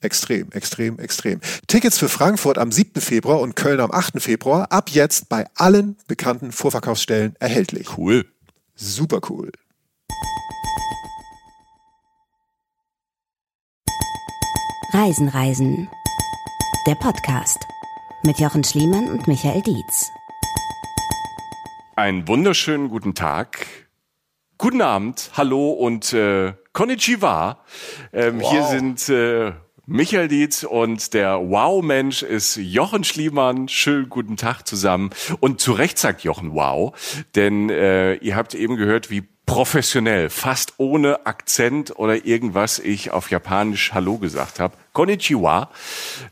Extrem, extrem, extrem. Tickets für Frankfurt am 7. Februar und Köln am 8. Februar ab jetzt bei allen bekannten Vorverkaufsstellen erhältlich. Cool. Super cool. Reisen, Reisen. Der Podcast mit Jochen Schliemann und Michael Dietz. Einen wunderschönen guten Tag. Guten Abend, hallo und äh, Konnichiwa. Ähm, wow. Hier sind äh, Michael Dietz und der Wow-Mensch ist Jochen Schliemann. Schönen guten Tag zusammen. Und zu Recht sagt Jochen Wow, denn äh, ihr habt eben gehört, wie professionell, fast ohne Akzent oder irgendwas ich auf Japanisch Hallo gesagt habe. Konnichiwa.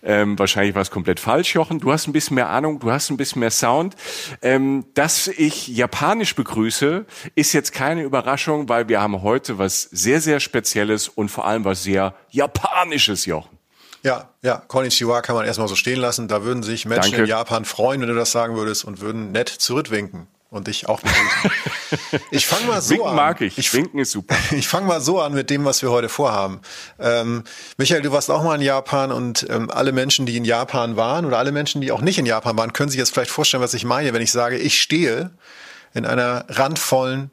Ähm, wahrscheinlich war es komplett falsch, Jochen. Du hast ein bisschen mehr Ahnung, du hast ein bisschen mehr Sound. Ähm, dass ich Japanisch begrüße, ist jetzt keine Überraschung, weil wir haben heute was sehr, sehr Spezielles und vor allem was sehr Japanisches, Jochen. Ja, ja, Konnichiwa kann man erstmal so stehen lassen. Da würden sich Menschen Danke. in Japan freuen, wenn du das sagen würdest und würden nett zurückwinken und dich auch begrüßen. Ich fange mal so Winken an. mag ich. ich. Winken ist super. Ich fange mal so an mit dem, was wir heute vorhaben. Ähm, Michael, du warst auch mal in Japan und ähm, alle Menschen, die in Japan waren oder alle Menschen, die auch nicht in Japan waren, können sich jetzt vielleicht vorstellen, was ich meine, wenn ich sage, ich stehe in einer randvollen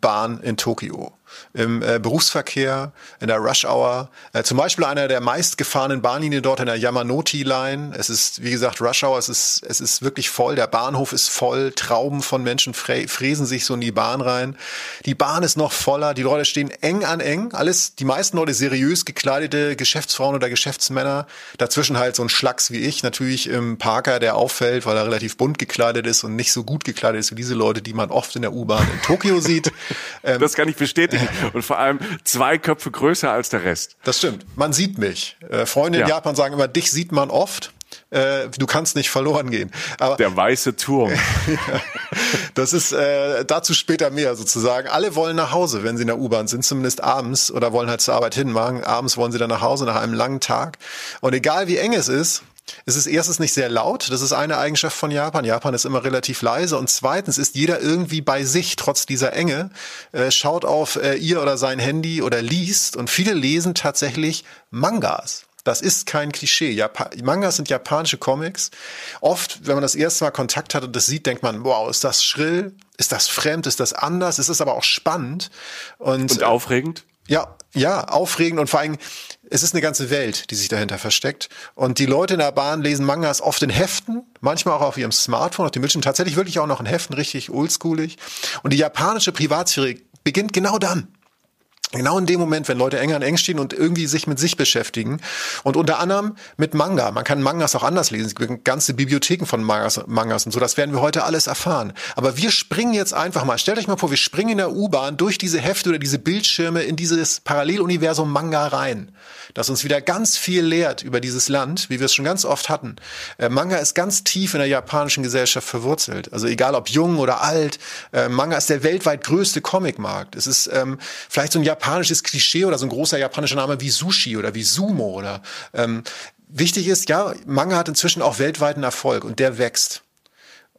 Bahn in Tokio im äh, Berufsverkehr, in der Rush Hour. Äh, zum Beispiel einer der meistgefahrenen Bahnlinien dort in der Yamanoti Line. Es ist, wie gesagt, Rush Hour, es ist, es ist wirklich voll. Der Bahnhof ist voll. Trauben von Menschen fräsen sich so in die Bahn rein. Die Bahn ist noch voller. Die Leute stehen eng an eng. Alles, die meisten Leute seriös gekleidete Geschäftsfrauen oder Geschäftsmänner. Dazwischen halt so ein Schlacks wie ich. Natürlich im Parker, der auffällt, weil er relativ bunt gekleidet ist und nicht so gut gekleidet ist wie diese Leute, die man oft in der U-Bahn in Tokio sieht. Ähm, das kann ich bestätigen und vor allem zwei Köpfe größer als der Rest. Das stimmt. Man sieht mich. Äh, Freunde in ja. Japan sagen immer, dich sieht man oft. Äh, du kannst nicht verloren gehen. Aber der weiße Turm. das ist äh, dazu später mehr sozusagen. Alle wollen nach Hause, wenn sie in der U-Bahn sind, zumindest abends oder wollen halt zur Arbeit hinmachen. Abends wollen sie dann nach Hause nach einem langen Tag. Und egal wie eng es ist, es ist erstens nicht sehr laut, das ist eine Eigenschaft von Japan. Japan ist immer relativ leise und zweitens ist jeder irgendwie bei sich, trotz dieser Enge, äh, schaut auf äh, ihr oder sein Handy oder liest und viele lesen tatsächlich Mangas. Das ist kein Klischee. Jap Mangas sind japanische Comics. Oft, wenn man das erste Mal Kontakt hat und das sieht, denkt man, wow, ist das schrill? Ist das fremd? Ist das anders? Es ist aber auch spannend. Und, und aufregend? Ja, ja, aufregend und vor allem, es ist eine ganze Welt, die sich dahinter versteckt. Und die Leute in der Bahn lesen Mangas oft in Heften, manchmal auch auf ihrem Smartphone, auf dem Bildschirm, tatsächlich wirklich auch noch in Heften, richtig oldschoolig. Und die japanische Privatsphäre beginnt genau dann. Genau in dem Moment, wenn Leute eng an eng stehen und irgendwie sich mit sich beschäftigen. Und unter anderem mit Manga. Man kann Mangas auch anders lesen. Es gibt ganze Bibliotheken von Mangas, Mangas und so. Das werden wir heute alles erfahren. Aber wir springen jetzt einfach mal. Stellt euch mal vor, wir springen in der U-Bahn durch diese Hefte oder diese Bildschirme in dieses Paralleluniversum Manga rein. Das uns wieder ganz viel lehrt über dieses Land, wie wir es schon ganz oft hatten. Äh, Manga ist ganz tief in der japanischen Gesellschaft verwurzelt. Also egal ob jung oder alt. Äh, Manga ist der weltweit größte Comicmarkt. Es ist ähm, vielleicht so ein japanisches Klischee oder so ein großer japanischer Name wie Sushi oder wie Sumo oder ähm, wichtig ist, ja, Manga hat inzwischen auch weltweiten Erfolg und der wächst.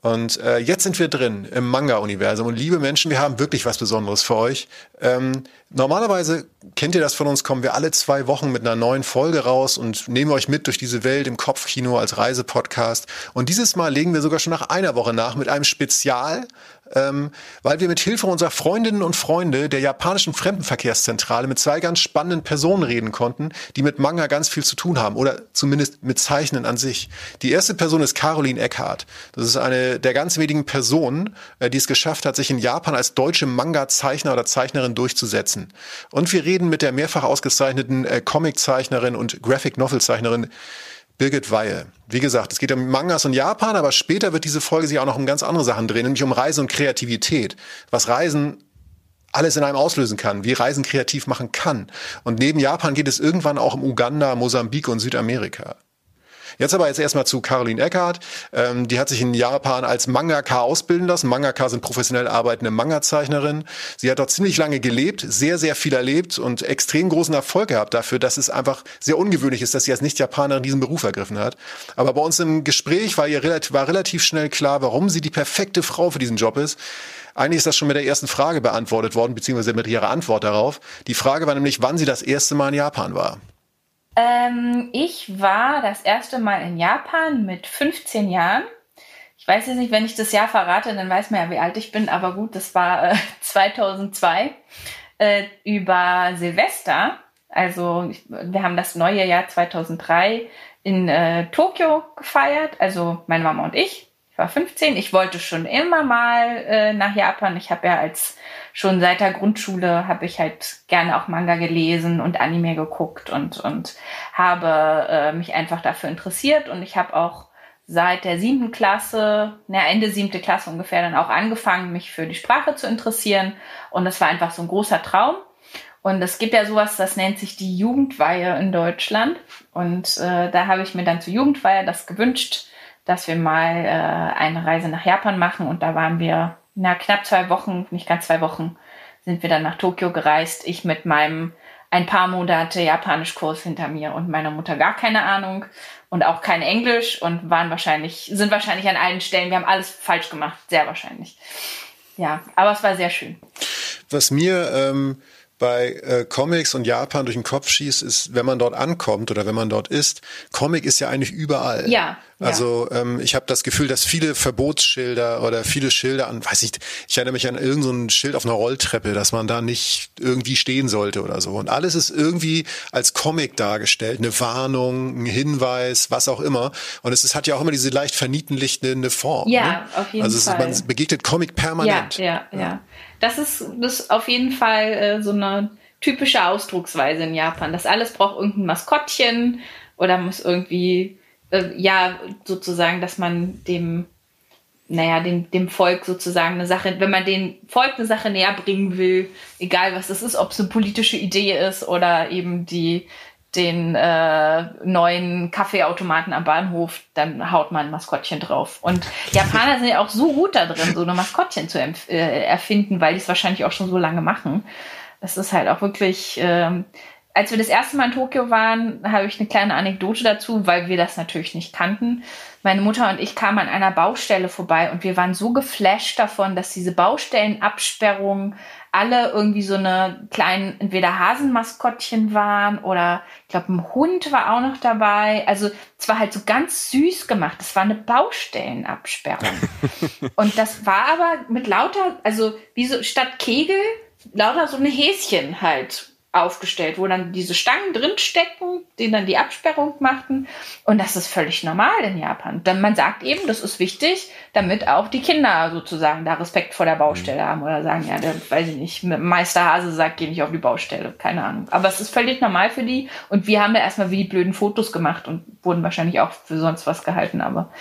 Und äh, jetzt sind wir drin im Manga-Universum. Und liebe Menschen, wir haben wirklich was Besonderes für euch. Ähm, normalerweise, kennt ihr das von uns, kommen wir alle zwei Wochen mit einer neuen Folge raus und nehmen euch mit durch diese Welt im Kopfkino als Reisepodcast. Und dieses Mal legen wir sogar schon nach einer Woche nach mit einem Spezial ähm, weil wir mit Hilfe unserer Freundinnen und Freunde der japanischen Fremdenverkehrszentrale mit zwei ganz spannenden Personen reden konnten, die mit Manga ganz viel zu tun haben oder zumindest mit Zeichnen an sich. Die erste Person ist Caroline Eckhardt. Das ist eine der ganz wenigen Personen, äh, die es geschafft hat, sich in Japan als deutsche Manga-Zeichner oder Zeichnerin durchzusetzen. Und wir reden mit der mehrfach ausgezeichneten äh, Comic-Zeichnerin und Graphic-Novel-Zeichnerin Birgit Weihe. Wie gesagt, es geht um Mangas und Japan, aber später wird diese Folge sich auch noch um ganz andere Sachen drehen, nämlich um Reisen und Kreativität. Was Reisen alles in einem auslösen kann, wie Reisen kreativ machen kann. Und neben Japan geht es irgendwann auch um Uganda, Mosambik und Südamerika. Jetzt aber jetzt erstmal zu Caroline Eckhardt. Ähm, die hat sich in Japan als Mangaka ausbilden lassen. Mangaka sind professionell arbeitende Manga-Zeichnerin. Sie hat dort ziemlich lange gelebt, sehr, sehr viel erlebt und extrem großen Erfolg gehabt dafür, dass es einfach sehr ungewöhnlich ist, dass sie als Nicht-Japanerin diesen Beruf ergriffen hat. Aber bei uns im Gespräch war ihr relativ, war relativ schnell klar, warum sie die perfekte Frau für diesen Job ist. Eigentlich ist das schon mit der ersten Frage beantwortet worden, beziehungsweise mit ihrer Antwort darauf. Die Frage war nämlich, wann sie das erste Mal in Japan war. Ähm, ich war das erste Mal in Japan mit 15 Jahren. Ich weiß jetzt nicht, wenn ich das Jahr verrate, dann weiß man ja, wie alt ich bin, aber gut, das war äh, 2002 äh, über Silvester. Also wir haben das neue Jahr 2003 in äh, Tokio gefeiert, also meine Mama und ich. Ich war 15. Ich wollte schon immer mal äh, nach Japan. Ich habe ja als schon seit der Grundschule habe ich halt gerne auch Manga gelesen und Anime geguckt und, und habe äh, mich einfach dafür interessiert. Und ich habe auch seit der siebten Klasse, na, Ende siebte Klasse ungefähr, dann auch angefangen, mich für die Sprache zu interessieren. Und das war einfach so ein großer Traum. Und es gibt ja sowas, das nennt sich die Jugendweihe in Deutschland. Und äh, da habe ich mir dann zur Jugendweihe das gewünscht, dass wir mal äh, eine Reise nach Japan machen. Und da waren wir na, knapp zwei Wochen, nicht ganz zwei Wochen, sind wir dann nach Tokio gereist. Ich mit meinem ein paar Monate Japanischkurs hinter mir und meiner Mutter gar keine Ahnung und auch kein Englisch und waren wahrscheinlich, sind wahrscheinlich an allen Stellen, wir haben alles falsch gemacht, sehr wahrscheinlich. Ja, aber es war sehr schön. Was mir ähm, bei äh, Comics und Japan durch den Kopf schießt, ist, wenn man dort ankommt oder wenn man dort ist, Comic ist ja eigentlich überall. Ja. Also ähm, ich habe das Gefühl, dass viele Verbotsschilder oder viele Schilder an, weiß ich, ich erinnere mich an irgendein so Schild auf einer Rolltreppe, dass man da nicht irgendwie stehen sollte oder so. Und alles ist irgendwie als Comic dargestellt, eine Warnung, ein Hinweis, was auch immer. Und es ist, hat ja auch immer diese leicht vernietenlichtende Form. Ja, ne? auf jeden also Fall. Also man begegnet Comic permanent. Ja, ja, ja. ja. Das ist, das auf jeden Fall äh, so eine typische Ausdrucksweise in Japan. Das alles braucht irgendein Maskottchen oder muss irgendwie äh, ja, sozusagen, dass man dem, naja, dem, dem Volk sozusagen eine Sache, wenn man dem Volk eine Sache näher bringen will, egal was das ist, ob es eine politische Idee ist oder eben die, den äh, neuen Kaffeeautomaten am Bahnhof, dann haut man ein Maskottchen drauf. Und Japaner sind ja auch so gut da drin, so eine Maskottchen zu äh, erfinden, weil die es wahrscheinlich auch schon so lange machen. Das ist halt auch wirklich, ähm, als wir das erste Mal in Tokio waren, habe ich eine kleine Anekdote dazu, weil wir das natürlich nicht kannten. Meine Mutter und ich kamen an einer Baustelle vorbei und wir waren so geflasht davon, dass diese Baustellenabsperrungen alle irgendwie so eine kleinen, entweder Hasenmaskottchen waren oder ich glaube, ein Hund war auch noch dabei. Also es war halt so ganz süß gemacht. Es war eine Baustellenabsperrung. und das war aber mit lauter, also wie so statt Kegel, lauter so eine Häschen halt aufgestellt, wo dann diese Stangen drinstecken, die dann die Absperrung machten. Und das ist völlig normal in Japan. Denn man sagt eben, das ist wichtig, damit auch die Kinder sozusagen da Respekt vor der Baustelle haben oder sagen, ja, der, weiß ich nicht, Meister Hase sagt, geh nicht auf die Baustelle. Keine Ahnung. Aber es ist völlig normal für die. Und wir haben da erstmal wie die blöden Fotos gemacht und wurden wahrscheinlich auch für sonst was gehalten. Aber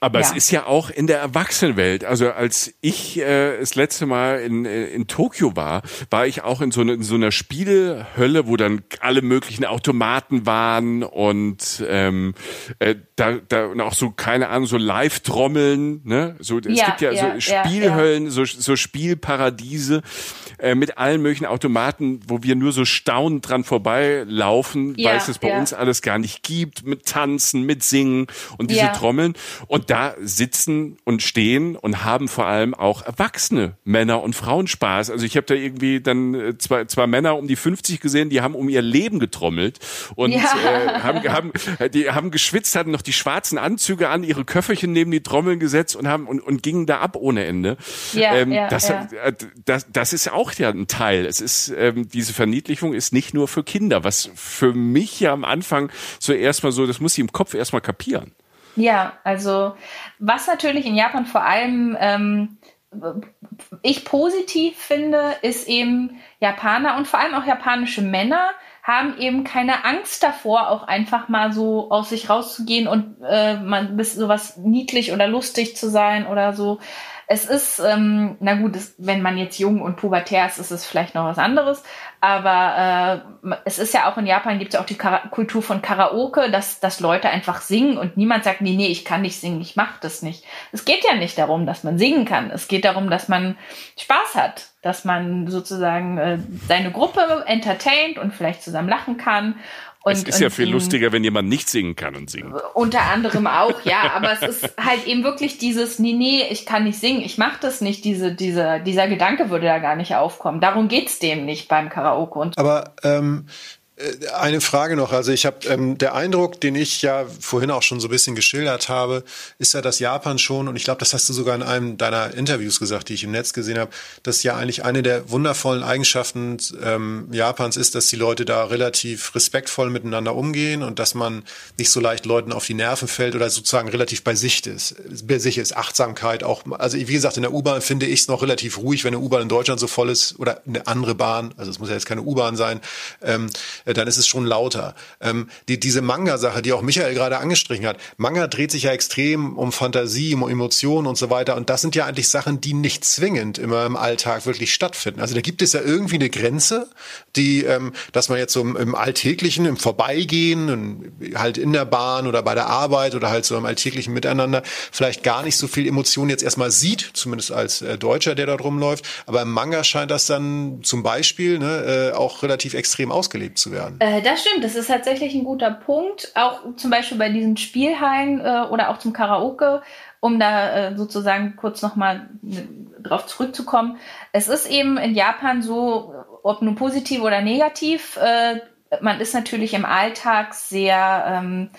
aber ja. es ist ja auch in der Erwachsenenwelt. Also als ich äh, das letzte Mal in, in Tokio war, war ich auch in so, eine, in so einer Spielhölle, wo dann alle möglichen Automaten waren und ähm, äh, da, da und auch so keine Ahnung so Live-Trommeln. Ne? So es ja, gibt ja, ja so Spielhöllen, So, so Spielparadiese äh, mit allen möglichen Automaten, wo wir nur so staunend dran vorbeilaufen, weil es es bei uns alles gar nicht gibt. Mit Tanzen, mit Singen und diese Trommeln und da sitzen und stehen und haben vor allem auch erwachsene Männer und Frauen Spaß. Also ich habe da irgendwie dann äh, zwei, zwei Männer um die 50 gesehen, die haben um ihr Leben getrommelt und ja. äh, haben, haben, die haben geschwitzt, hatten noch die schwarzen Anzüge an, ihre Köfferchen neben die Trommeln gesetzt und haben und, und gingen da ab ohne Ende. Ja, ähm, ja, das, ja. Äh, das, das ist auch ja ein Teil. Es ist ähm, diese Verniedlichung ist nicht nur für Kinder, was für mich ja am Anfang so erstmal so, das muss ich im Kopf erstmal kapieren. Ja, also was natürlich in Japan vor allem ähm, ich positiv finde, ist eben Japaner und vor allem auch japanische Männer haben eben keine Angst davor, auch einfach mal so aus sich rauszugehen und äh, man bis sowas niedlich oder lustig zu sein oder so. Es ist, ähm, na gut, es, wenn man jetzt jung und pubertär ist, ist es vielleicht noch was anderes. Aber äh, es ist ja auch in Japan gibt es ja auch die Kara Kultur von Karaoke, dass, dass Leute einfach singen und niemand sagt, nee, nee, ich kann nicht singen, ich mache das nicht. Es geht ja nicht darum, dass man singen kann. Es geht darum, dass man Spaß hat, dass man sozusagen äh, seine Gruppe entertaint und vielleicht zusammen lachen kann und, es ist ja viel lustiger, wenn jemand nicht singen kann und singt. Unter anderem auch, ja. Aber es ist halt eben wirklich dieses, nee, nee, ich kann nicht singen, ich mache das nicht. Diese, diese, dieser Gedanke würde da gar nicht aufkommen. Darum geht's dem nicht beim Karaoke. Und aber ähm, äh, eine Frage noch. Also ich habe ähm, der Eindruck, den ich ja vorhin auch schon so ein bisschen geschildert habe, ist ja, dass Japan schon, und ich glaube, das hast du sogar in einem deiner Interviews gesagt, die ich im Netz gesehen habe, dass ja eigentlich eine der wundervollen Eigenschaften ähm, Japans ist, dass die Leute da relativ respektvoll miteinander umgehen und dass man nicht so leicht Leuten auf die Nerven fällt oder sozusagen relativ bei sich ist. Bei sich ist Achtsamkeit auch. Also wie gesagt, in der U-Bahn finde ich es noch relativ ruhig, wenn eine U-Bahn in Deutschland so voll ist oder eine andere Bahn. Also es muss ja jetzt keine U-Bahn sein. Ähm, äh, dann ist es schon lauter. Ähm, die, diese Manga-Sache, die auch Michael gerade angestrichen hat, Manga dreht sich ja extrem um Fantasie, um Emotionen und so weiter. Und das sind ja eigentlich Sachen, die nicht zwingend immer im Alltag wirklich stattfinden. Also da gibt es ja irgendwie eine Grenze, die, ähm, dass man jetzt so im, im Alltäglichen, im Vorbeigehen, halt in der Bahn oder bei der Arbeit oder halt so im alltäglichen Miteinander vielleicht gar nicht so viel Emotionen jetzt erstmal sieht, zumindest als äh, Deutscher, der dort rumläuft. Aber im Manga scheint das dann zum Beispiel ne, äh, auch relativ extrem ausgelebt zu werden werden. Äh, das stimmt, das ist tatsächlich ein guter Punkt. Auch zum Beispiel bei diesen Spielhallen äh, oder auch zum Karaoke, um da äh, sozusagen kurz nochmal drauf zurückzukommen. Es ist eben in Japan so, ob nur positiv oder negativ, äh, man ist natürlich im Alltag sehr ähm,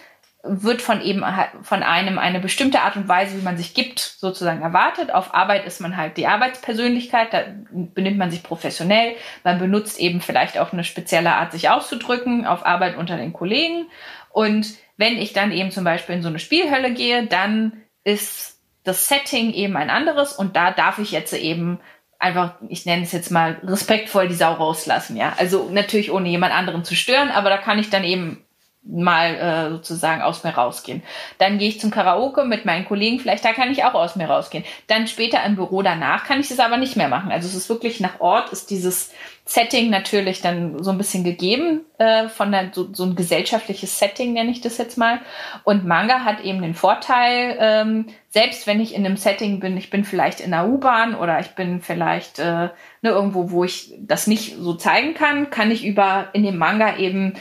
wird von eben von einem eine bestimmte Art und Weise, wie man sich gibt, sozusagen erwartet. Auf Arbeit ist man halt die Arbeitspersönlichkeit, da benimmt man sich professionell, man benutzt eben vielleicht auch eine spezielle Art, sich auszudrücken, auf Arbeit unter den Kollegen. Und wenn ich dann eben zum Beispiel in so eine Spielhölle gehe, dann ist das Setting eben ein anderes und da darf ich jetzt eben einfach, ich nenne es jetzt mal respektvoll die Sau rauslassen, ja. Also natürlich ohne jemand anderen zu stören, aber da kann ich dann eben mal äh, sozusagen aus mir rausgehen. Dann gehe ich zum Karaoke mit meinen Kollegen, vielleicht da kann ich auch aus mir rausgehen. Dann später im Büro danach kann ich das aber nicht mehr machen. Also es ist wirklich nach Ort, ist dieses Setting natürlich dann so ein bisschen gegeben, äh, von der, so, so ein gesellschaftliches Setting nenne ich das jetzt mal. Und Manga hat eben den Vorteil, ähm, selbst wenn ich in einem Setting bin, ich bin vielleicht in der U-Bahn oder ich bin vielleicht äh, ne, irgendwo, wo ich das nicht so zeigen kann, kann ich über in dem Manga eben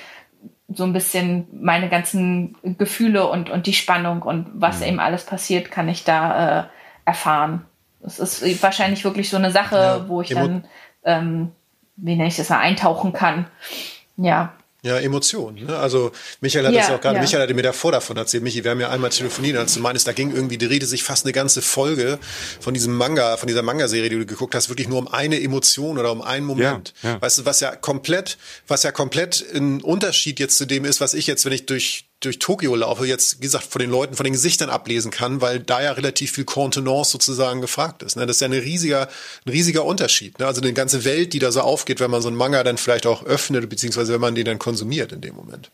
so ein bisschen meine ganzen Gefühle und, und die Spannung und was mhm. eben alles passiert, kann ich da äh, erfahren. Es ist wahrscheinlich wirklich so eine Sache, ja, wo ich dann, ähm, wie nenne ich das mal, eintauchen kann. Ja. Ja, Emotionen. Ne? Also Michael hat ja, das auch gerade, ja. Michael hatte mir davor davon erzählt, Michi, wir haben ja einmal telefoniert, als du meinst, da ging irgendwie, die Rede sich fast eine ganze Folge von diesem Manga, von dieser Manga-Serie, die du geguckt hast, wirklich nur um eine Emotion oder um einen Moment. Ja, ja. Weißt du, was ja komplett, was ja komplett ein Unterschied jetzt zu dem ist, was ich jetzt, wenn ich durch durch Tokio laufe, jetzt, wie gesagt, von den Leuten, von den Gesichtern ablesen kann, weil da ja relativ viel Kontenance sozusagen gefragt ist. Ne? Das ist ja ein riesiger, ein riesiger Unterschied. Ne? Also die ganze Welt, die da so aufgeht, wenn man so einen Manga dann vielleicht auch öffnet, beziehungsweise wenn man den dann konsumiert in dem Moment.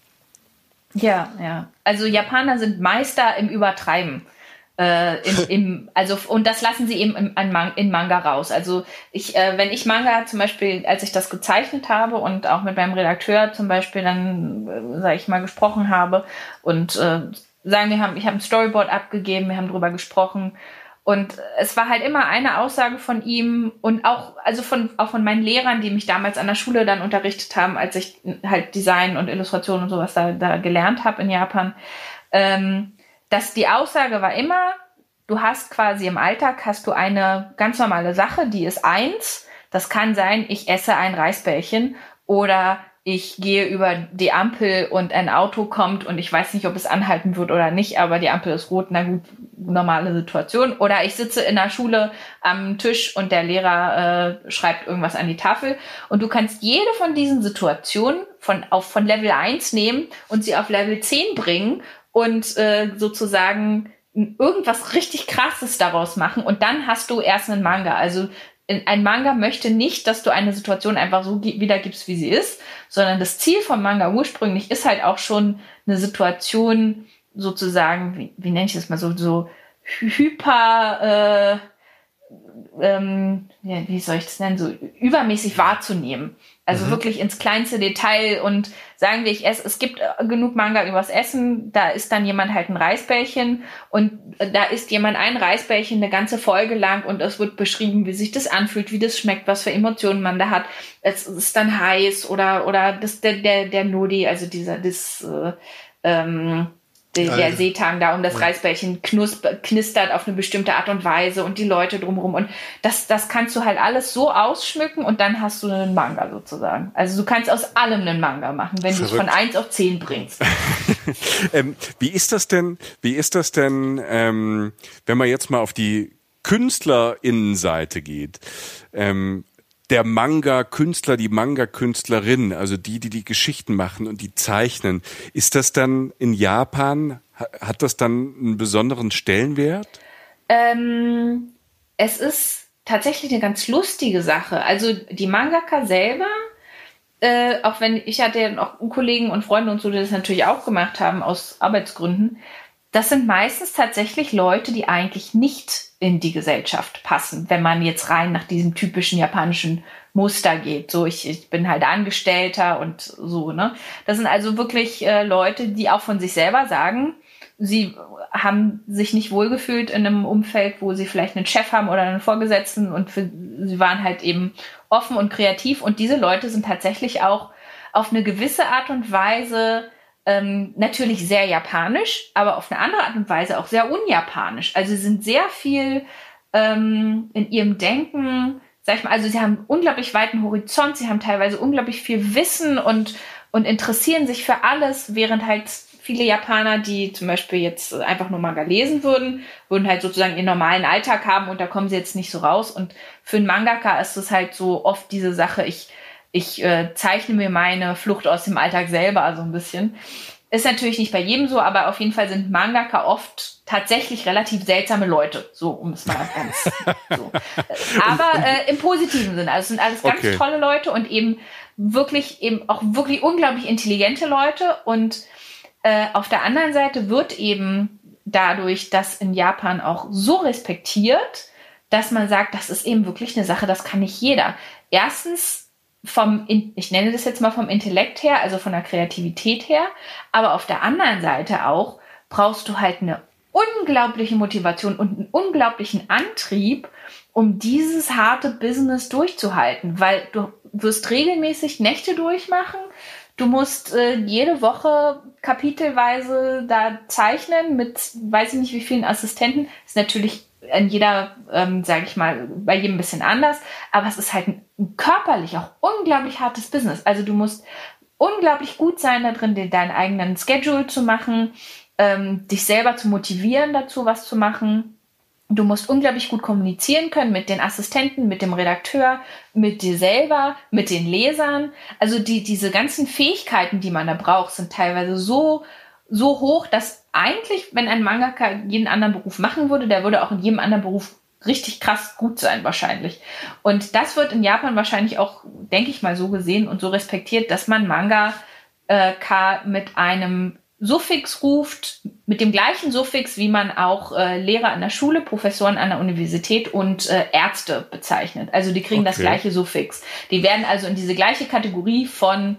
Ja, ja. Also Japaner sind Meister im Übertreiben. Äh, im, im, also und das lassen sie eben im, in Manga raus. Also ich, äh, wenn ich Manga zum Beispiel, als ich das gezeichnet habe und auch mit meinem Redakteur zum Beispiel dann, äh, sage ich mal, gesprochen habe und äh, sagen wir haben, ich habe ein Storyboard abgegeben, wir haben drüber gesprochen und es war halt immer eine Aussage von ihm und auch, also von, auch von meinen Lehrern, die mich damals an der Schule dann unterrichtet haben, als ich halt Design und Illustration und sowas da, da gelernt habe in Japan. Ähm, dass die Aussage war immer, du hast quasi im Alltag hast du eine ganz normale Sache, die ist eins. Das kann sein, ich esse ein Reisbällchen oder ich gehe über die Ampel und ein Auto kommt und ich weiß nicht, ob es anhalten wird oder nicht, aber die Ampel ist rot, na gut, normale Situation. Oder ich sitze in der Schule am Tisch und der Lehrer äh, schreibt irgendwas an die Tafel. Und du kannst jede von diesen Situationen von, auf, von Level 1 nehmen und sie auf Level 10 bringen und äh, sozusagen irgendwas richtig krasses daraus machen und dann hast du erst einen Manga. Also ein Manga möchte nicht, dass du eine Situation einfach so wiedergibst, wie sie ist, sondern das Ziel vom Manga ursprünglich ist halt auch schon eine Situation sozusagen, wie, wie nenne ich das mal so, so hyper, äh, ähm, ja, wie soll ich das nennen, so übermäßig wahrzunehmen. Also mhm. wirklich ins kleinste Detail und sagen wir, ich esse, es gibt äh, genug Manga übers Essen, da ist dann jemand halt ein Reisbällchen und äh, da isst jemand ein Reisbällchen eine ganze Folge lang und es wird beschrieben, wie sich das anfühlt, wie das schmeckt, was für Emotionen man da hat. Es ist dann heiß oder, oder das, der, der, der Nodi, also dieser, das, äh, ähm, der, der Seetang da um das Reisbällchen knistert auf eine bestimmte Art und Weise und die Leute drumherum. Und das, das kannst du halt alles so ausschmücken und dann hast du einen Manga sozusagen. Also du kannst aus allem einen Manga machen, wenn du es von eins auf zehn bringst. ähm, wie ist das denn, wie ist das denn, ähm, wenn man jetzt mal auf die Künstlerinnenseite geht? Ähm, der Manga-Künstler, die Manga-Künstlerin, also die, die die Geschichten machen und die zeichnen, ist das dann in Japan, hat das dann einen besonderen Stellenwert? Ähm, es ist tatsächlich eine ganz lustige Sache. Also die Mangaka selber, äh, auch wenn ich hatte ja noch Kollegen und Freunde und so, die das natürlich auch gemacht haben aus Arbeitsgründen, das sind meistens tatsächlich Leute, die eigentlich nicht in die Gesellschaft passen, wenn man jetzt rein nach diesem typischen japanischen Muster geht. So, ich, ich bin halt Angestellter und so, ne? Das sind also wirklich äh, Leute, die auch von sich selber sagen, sie haben sich nicht wohlgefühlt in einem Umfeld, wo sie vielleicht einen Chef haben oder einen Vorgesetzten und für, sie waren halt eben offen und kreativ und diese Leute sind tatsächlich auch auf eine gewisse Art und Weise ähm, natürlich sehr japanisch, aber auf eine andere Art und Weise auch sehr unjapanisch. Also sie sind sehr viel ähm, in ihrem Denken, sag ich mal, also sie haben unglaublich weiten Horizont, sie haben teilweise unglaublich viel Wissen und, und interessieren sich für alles, während halt viele Japaner, die zum Beispiel jetzt einfach nur Manga lesen würden, würden halt sozusagen ihren normalen Alltag haben und da kommen sie jetzt nicht so raus. Und für einen Mangaka ist es halt so oft diese Sache, ich ich äh, zeichne mir meine Flucht aus dem Alltag selber so ein bisschen. Ist natürlich nicht bei jedem so, aber auf jeden Fall sind Mangaka oft tatsächlich relativ seltsame Leute, so um es mal ganz so. Aber äh, im positiven Sinne. Also es sind alles ganz okay. tolle Leute und eben wirklich eben auch wirklich unglaublich intelligente Leute. Und äh, auf der anderen Seite wird eben dadurch, dass in Japan auch so respektiert, dass man sagt, das ist eben wirklich eine Sache, das kann nicht jeder. Erstens vom, ich nenne das jetzt mal vom Intellekt her, also von der Kreativität her, aber auf der anderen Seite auch brauchst du halt eine unglaubliche Motivation und einen unglaublichen Antrieb, um dieses harte Business durchzuhalten, weil du wirst regelmäßig Nächte durchmachen, du musst äh, jede Woche kapitelweise da zeichnen mit weiß ich nicht wie vielen Assistenten. Ist natürlich in jeder, ähm, sage ich mal, bei jedem ein bisschen anders, aber es ist halt ein, körperlich auch unglaublich hartes Business. Also du musst unglaublich gut sein da drin, deinen eigenen Schedule zu machen, ähm, dich selber zu motivieren dazu, was zu machen. Du musst unglaublich gut kommunizieren können mit den Assistenten, mit dem Redakteur, mit dir selber, mit den Lesern. Also die, diese ganzen Fähigkeiten, die man da braucht, sind teilweise so so hoch, dass eigentlich, wenn ein Mangaka jeden anderen Beruf machen würde, der würde auch in jedem anderen Beruf richtig krass gut sein wahrscheinlich. Und das wird in Japan wahrscheinlich auch, denke ich mal, so gesehen und so respektiert, dass man Manga äh, mit einem Suffix ruft, mit dem gleichen Suffix, wie man auch äh, Lehrer an der Schule, Professoren an der Universität und äh, Ärzte bezeichnet. Also die kriegen okay. das gleiche Suffix. Die werden also in diese gleiche Kategorie von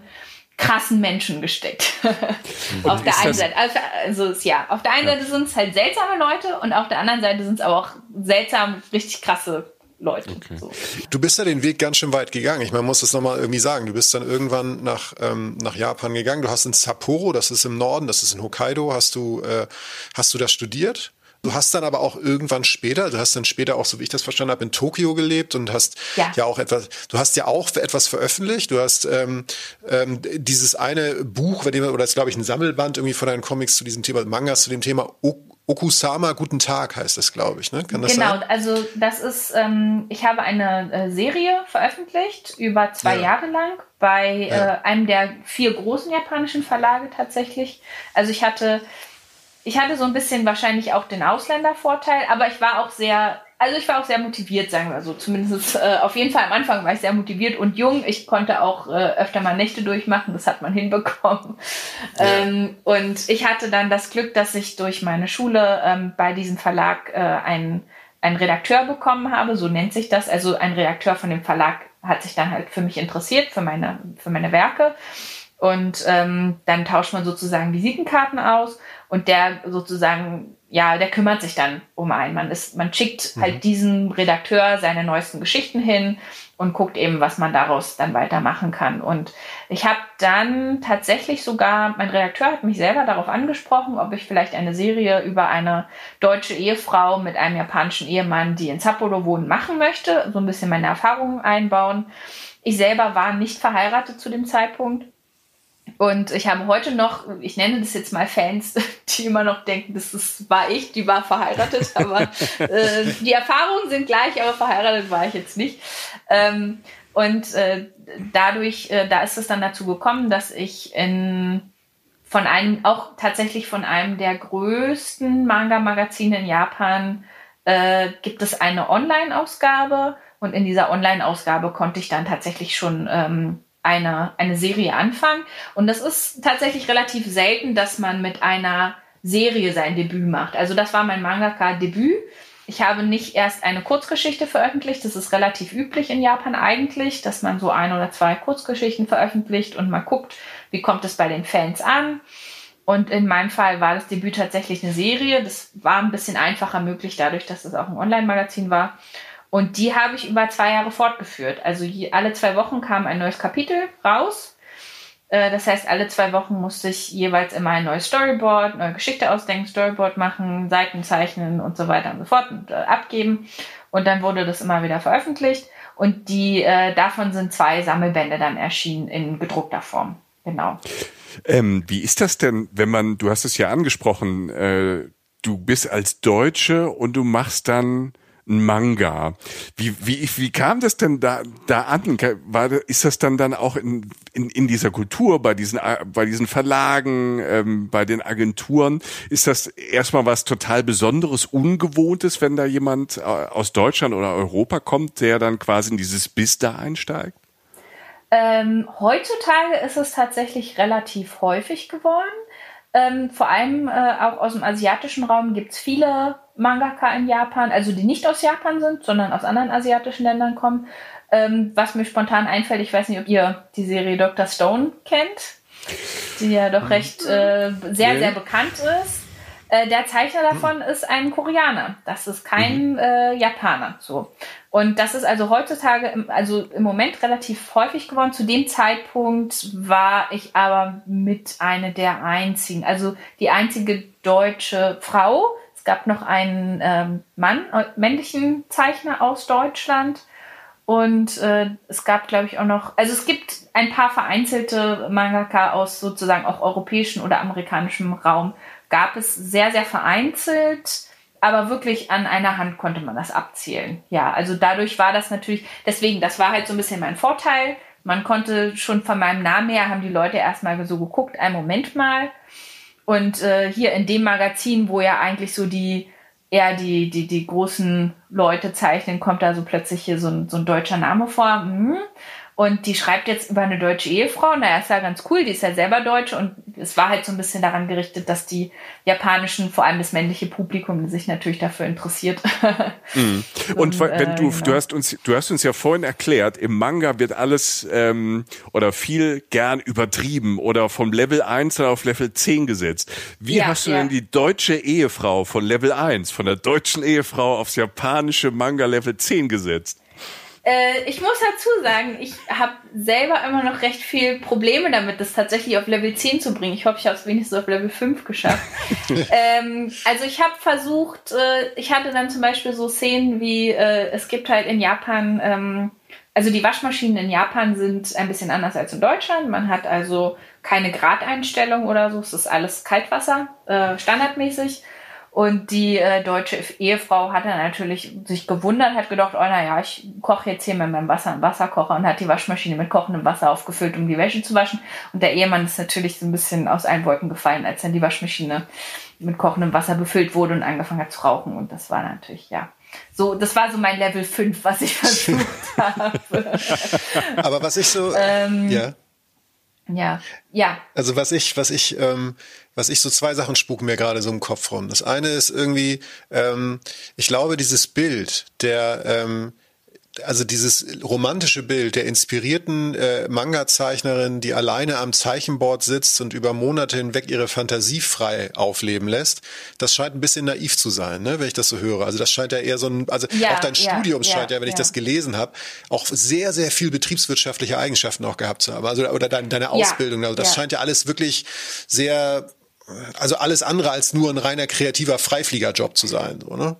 krassen Menschen gesteckt. auf der einen Seite. Also, also ja, auf der einen ja. Seite sind es halt seltsame Leute und auf der anderen Seite sind es aber auch seltsam, richtig krasse Leute. Okay. So. Du bist ja den Weg ganz schön weit gegangen. Ich meine, man muss das nochmal irgendwie sagen. Du bist dann irgendwann nach, ähm, nach Japan gegangen. Du hast in Sapporo, das ist im Norden, das ist in Hokkaido, hast du, äh, hast du das studiert? Du hast dann aber auch irgendwann später, du hast dann später auch, so wie ich das verstanden habe, in Tokio gelebt und hast ja, ja auch etwas, du hast ja auch etwas veröffentlicht. Du hast ähm, ähm, dieses eine Buch, bei dem, oder das glaube ich ein Sammelband irgendwie von deinen Comics zu diesem Thema, Mangas zu dem Thema Okusama, guten Tag heißt es, glaube ich. Ne? Kann das genau, sein? also das ist, ähm, ich habe eine äh, Serie veröffentlicht über zwei ja. Jahre lang bei ja. äh, einem der vier großen japanischen Verlage tatsächlich. Also ich hatte, ich hatte so ein bisschen wahrscheinlich auch den Ausländervorteil, aber ich war auch sehr also ich war auch sehr motiviert, sagen wir so. Zumindest äh, auf jeden Fall am Anfang war ich sehr motiviert und jung. Ich konnte auch äh, öfter mal Nächte durchmachen, das hat man hinbekommen. Ähm, und ich hatte dann das Glück, dass ich durch meine Schule ähm, bei diesem Verlag äh, einen, einen Redakteur bekommen habe, so nennt sich das. Also ein Redakteur von dem Verlag hat sich dann halt für mich interessiert, für meine, für meine Werke. Und ähm, dann tauscht man sozusagen Visitenkarten aus und der sozusagen ja, der kümmert sich dann um einen. Man, ist, man schickt mhm. halt diesem Redakteur seine neuesten Geschichten hin und guckt eben, was man daraus dann weitermachen kann. Und ich habe dann tatsächlich sogar, mein Redakteur hat mich selber darauf angesprochen, ob ich vielleicht eine Serie über eine deutsche Ehefrau mit einem japanischen Ehemann, die in Sapporo wohnen, machen möchte, so ein bisschen meine Erfahrungen einbauen. Ich selber war nicht verheiratet zu dem Zeitpunkt und ich habe heute noch, ich nenne das jetzt mal Fans, die immer noch denken, das ist, war ich, die war verheiratet, aber äh, die Erfahrungen sind gleich, aber verheiratet war ich jetzt nicht. Ähm, und äh, dadurch, äh, da ist es dann dazu gekommen, dass ich in von einem, auch tatsächlich von einem der größten Manga-Magazine in Japan, äh, gibt es eine Online-Ausgabe. Und in dieser Online-Ausgabe konnte ich dann tatsächlich schon ähm, eine, eine Serie anfangen. Und das ist tatsächlich relativ selten, dass man mit einer Serie sein Debüt macht. Also das war mein Mangaka-Debüt. Ich habe nicht erst eine Kurzgeschichte veröffentlicht. Das ist relativ üblich in Japan eigentlich, dass man so ein oder zwei Kurzgeschichten veröffentlicht und man guckt, wie kommt es bei den Fans an. Und in meinem Fall war das Debüt tatsächlich eine Serie. Das war ein bisschen einfacher möglich, dadurch, dass es auch ein Online-Magazin war. Und die habe ich über zwei Jahre fortgeführt. Also je, alle zwei Wochen kam ein neues Kapitel raus. Äh, das heißt, alle zwei Wochen musste ich jeweils immer ein neues Storyboard, neue Geschichte ausdenken, Storyboard machen, Seiten zeichnen und so weiter und so fort und äh, abgeben. Und dann wurde das immer wieder veröffentlicht. Und die äh, davon sind zwei Sammelbände dann erschienen in gedruckter Form. Genau. Ähm, wie ist das denn, wenn man, du hast es ja angesprochen, äh, du bist als Deutsche und du machst dann ein Manga. Wie, wie, wie kam das denn da, da an? War, ist das dann dann auch in, in, in dieser Kultur, bei diesen, bei diesen Verlagen, ähm, bei den Agenturen, ist das erstmal was total Besonderes, Ungewohntes, wenn da jemand äh, aus Deutschland oder Europa kommt, der dann quasi in dieses Biss da einsteigt? Ähm, heutzutage ist es tatsächlich relativ häufig geworden. Ähm, vor allem äh, auch aus dem asiatischen Raum gibt es viele Mangaka in Japan, also die nicht aus Japan sind, sondern aus anderen asiatischen Ländern kommen. Ähm, was mir spontan einfällt, ich weiß nicht, ob ihr die Serie Dr. Stone kennt, die ja doch recht äh, sehr, sehr bekannt ist. Äh, der Zeichner davon ist ein Koreaner. Das ist kein mhm. äh, Japaner. So. Und das ist also heutzutage, im, also im Moment relativ häufig geworden. Zu dem Zeitpunkt war ich aber mit einer der einzigen, also die einzige deutsche Frau. Es gab noch einen ähm, Mann, äh, männlichen Zeichner aus Deutschland. Und äh, es gab, glaube ich, auch noch, also es gibt ein paar vereinzelte Mangaka aus sozusagen auch europäischem oder amerikanischem Raum, gab es sehr, sehr vereinzelt, aber wirklich an einer Hand konnte man das abzählen. Ja, also dadurch war das natürlich, deswegen, das war halt so ein bisschen mein Vorteil. Man konnte schon von meinem Namen her, haben die Leute erstmal so geguckt, einen Moment mal. Und äh, hier in dem Magazin, wo ja eigentlich so die, eher die, die, die großen Leute zeichnen, kommt da so plötzlich hier so ein, so ein deutscher Name vor. Hm. Und die schreibt jetzt über eine deutsche Ehefrau. Naja, ist ja ganz cool, die ist ja selber Deutsche. Und es war halt so ein bisschen daran gerichtet, dass die japanischen, vor allem das männliche Publikum, sich natürlich dafür interessiert. Mhm. Und, und, wenn äh, du, genau. du hast uns, du hast uns ja vorhin erklärt, im Manga wird alles ähm, oder viel gern übertrieben oder vom Level 1 auf Level 10 gesetzt. Wie ja, hast du ja. denn die deutsche Ehefrau von Level 1, von der deutschen Ehefrau aufs japanische Manga Level 10 gesetzt? Äh, ich muss dazu sagen, ich habe selber immer noch recht viel Probleme damit, das tatsächlich auf Level 10 zu bringen. Ich hoffe, ich habe es wenigstens auf Level 5 geschafft. ähm, also ich habe versucht, äh, ich hatte dann zum Beispiel so Szenen wie, äh, es gibt halt in Japan, ähm, also die Waschmaschinen in Japan sind ein bisschen anders als in Deutschland. Man hat also keine Gradeinstellung oder so, es ist alles Kaltwasser, äh, standardmäßig. Und die äh, deutsche Ehefrau hat dann natürlich sich gewundert, hat gedacht, oh naja, ich koche jetzt hier mit meinem Wasser im Wasserkocher und hat die Waschmaschine mit kochendem Wasser aufgefüllt, um die Wäsche zu waschen. Und der Ehemann ist natürlich so ein bisschen aus allen Wolken gefallen, als dann die Waschmaschine mit kochendem Wasser befüllt wurde und angefangen hat zu rauchen. Und das war natürlich, ja. So, das war so mein Level 5, was ich versucht habe. Aber was ich so, ähm, ja. Ja, ja. Also was ich, was ich, ähm, was ich so zwei Sachen spuken mir gerade so im Kopf rum. Das eine ist irgendwie, ähm, ich glaube, dieses Bild der ähm, also dieses romantische Bild der inspirierten äh, Manga-Zeichnerin, die alleine am Zeichenboard sitzt und über Monate hinweg ihre Fantasie frei aufleben lässt, das scheint ein bisschen naiv zu sein, ne, wenn ich das so höre. Also das scheint ja eher so ein, also ja, auch dein ja, Studium ja, scheint ja, wenn ich das gelesen habe, auch sehr, sehr viel betriebswirtschaftliche Eigenschaften auch gehabt zu haben. Also oder deine, deine Ausbildung. Also das scheint ja alles wirklich sehr, also alles andere als nur ein reiner kreativer Freifliegerjob zu sein, so, ne?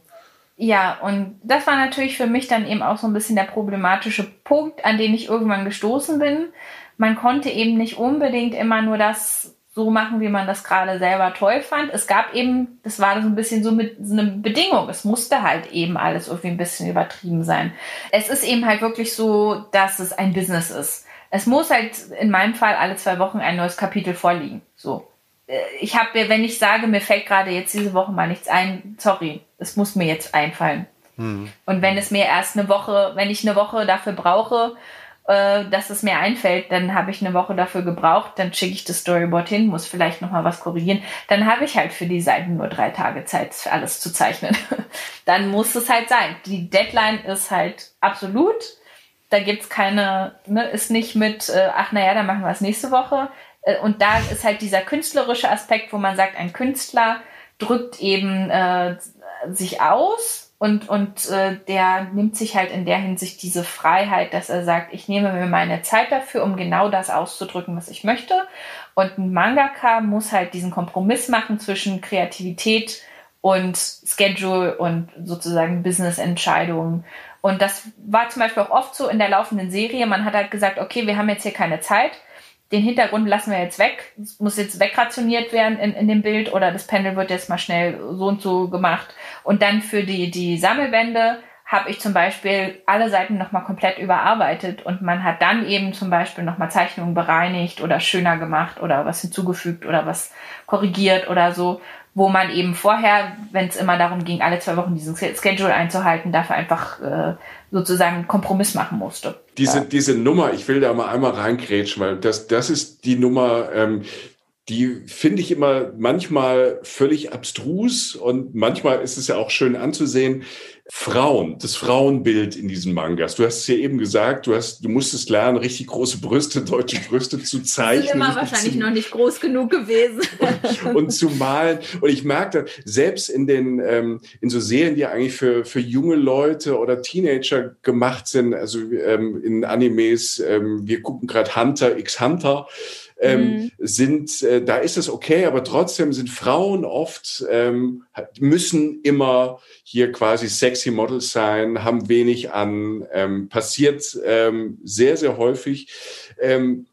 Ja, und das war natürlich für mich dann eben auch so ein bisschen der problematische Punkt, an den ich irgendwann gestoßen bin. Man konnte eben nicht unbedingt immer nur das so machen, wie man das gerade selber toll fand. Es gab eben, das war so ein bisschen so mit so eine Bedingung. Es musste halt eben alles irgendwie ein bisschen übertrieben sein. Es ist eben halt wirklich so, dass es ein Business ist. Es muss halt in meinem Fall alle zwei Wochen ein neues Kapitel vorliegen. So. Äh, ich habe, wenn ich sage, mir fällt gerade jetzt diese Woche mal nichts ein, sorry, es muss mir jetzt einfallen. Hm. Und wenn es mir erst eine Woche, wenn ich eine Woche dafür brauche, äh, dass es mir einfällt, dann habe ich eine Woche dafür gebraucht, dann schicke ich das Storyboard hin, muss vielleicht nochmal was korrigieren. Dann habe ich halt für die Seiten nur drei Tage Zeit, alles zu zeichnen. dann muss es halt sein. Die Deadline ist halt absolut. Da gibt's keine, ne, ist nicht mit, äh, ach naja, dann machen wir es nächste Woche. Äh, und da ist halt dieser künstlerische Aspekt, wo man sagt, ein Künstler drückt eben äh, sich aus und, und äh, der nimmt sich halt in der Hinsicht diese Freiheit, dass er sagt, ich nehme mir meine Zeit dafür, um genau das auszudrücken, was ich möchte. Und ein Mangaka muss halt diesen Kompromiss machen zwischen Kreativität und Schedule und sozusagen Business-Entscheidungen. Und das war zum Beispiel auch oft so in der laufenden Serie. Man hat halt gesagt, okay, wir haben jetzt hier keine Zeit den Hintergrund lassen wir jetzt weg, es muss jetzt wegrationiert werden in, in dem Bild oder das Panel wird jetzt mal schnell so und so gemacht. Und dann für die, die Sammelwände habe ich zum Beispiel alle Seiten nochmal komplett überarbeitet und man hat dann eben zum Beispiel nochmal Zeichnungen bereinigt oder schöner gemacht oder was hinzugefügt oder was korrigiert oder so, wo man eben vorher, wenn es immer darum ging, alle zwei Wochen diesen Schedule einzuhalten, dafür einfach äh, sozusagen einen Kompromiss machen musste. Diese, ja. diese Nummer, ich will da mal einmal reingrätschen, weil das, das ist die Nummer, ähm, die finde ich immer manchmal völlig abstrus und manchmal ist es ja auch schön anzusehen. Frauen, das Frauenbild in diesen Mangas. Du hast es ja eben gesagt, du hast, du musstest lernen, richtig große Brüste, deutsche Brüste zu zeichnen. Immer wahrscheinlich zu, noch nicht groß genug gewesen. Und, und, zu malen. Und ich merke, selbst in den, ähm, in so Serien, die eigentlich für, für junge Leute oder Teenager gemacht sind, also ähm, in Animes, ähm, wir gucken gerade Hunter x Hunter, ähm, mhm. sind, äh, da ist es okay, aber trotzdem sind Frauen oft, ähm, müssen immer hier quasi sexy Models sein, haben wenig an, ähm, passiert ähm, sehr, sehr häufig. Ähm,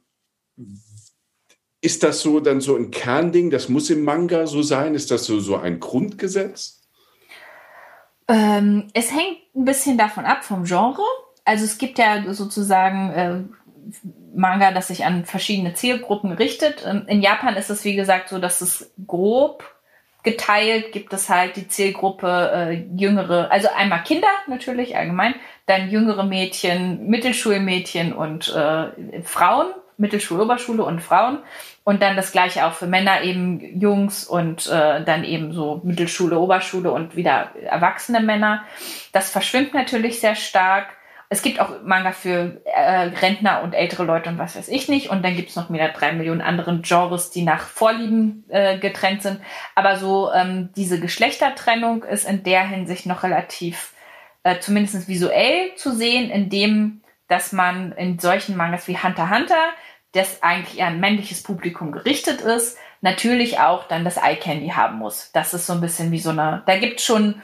ist das so dann so ein Kernding? Das muss im Manga so sein? Ist das so, so ein Grundgesetz? Ähm, es hängt ein bisschen davon ab vom Genre. Also es gibt ja sozusagen äh, Manga, das sich an verschiedene Zielgruppen richtet. Ähm, in Japan ist es, wie gesagt, so, dass es grob geteilt gibt es halt die Zielgruppe äh, jüngere, also einmal Kinder natürlich allgemein, dann jüngere Mädchen, Mittelschulmädchen und äh, Frauen, Mittelschule, Oberschule und Frauen und dann das gleiche auch für Männer eben Jungs und äh, dann eben so Mittelschule, Oberschule und wieder erwachsene Männer. Das verschwimmt natürlich sehr stark es gibt auch Manga für äh, Rentner und ältere Leute und was weiß ich nicht. Und dann gibt es noch wieder drei Millionen anderen Genres, die nach Vorlieben äh, getrennt sind. Aber so ähm, diese Geschlechtertrennung ist in der Hinsicht noch relativ äh, zumindest visuell zu sehen, indem dass man in solchen Mangas wie Hunter Hunter, das eigentlich eher ein männliches Publikum gerichtet ist, natürlich auch dann das Eye Candy haben muss. Das ist so ein bisschen wie so eine, da gibt es schon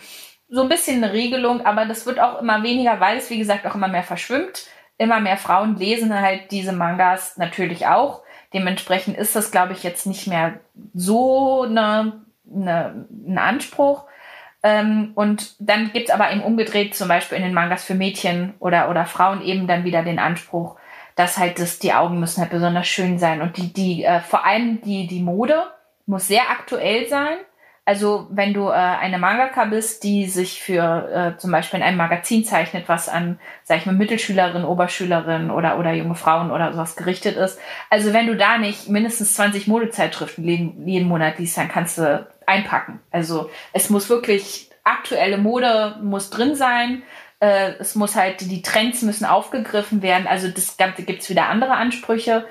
so ein bisschen eine Regelung, aber das wird auch immer weniger, weil es wie gesagt auch immer mehr verschwimmt. Immer mehr Frauen lesen halt diese Mangas natürlich auch. Dementsprechend ist das, glaube ich, jetzt nicht mehr so eine, eine, ein Anspruch. Ähm, und dann gibt's aber eben umgedreht, zum Beispiel in den Mangas für Mädchen oder, oder Frauen eben dann wieder den Anspruch, dass halt das, die Augen müssen halt besonders schön sein. Und die, die, äh, vor allem die, die Mode muss sehr aktuell sein. Also wenn du äh, eine Mangaka bist, die sich für äh, zum Beispiel in einem Magazin zeichnet, was an, sag ich mal, Mittelschülerinnen, Oberschülerinnen oder, oder junge Frauen oder sowas gerichtet ist. Also wenn du da nicht mindestens 20 Modezeitschriften jeden, jeden Monat liest, dann kannst du einpacken. Also es muss wirklich aktuelle Mode muss drin sein. Äh, es muss halt, die Trends müssen aufgegriffen werden. Also das Ganze gibt's wieder andere Ansprüche.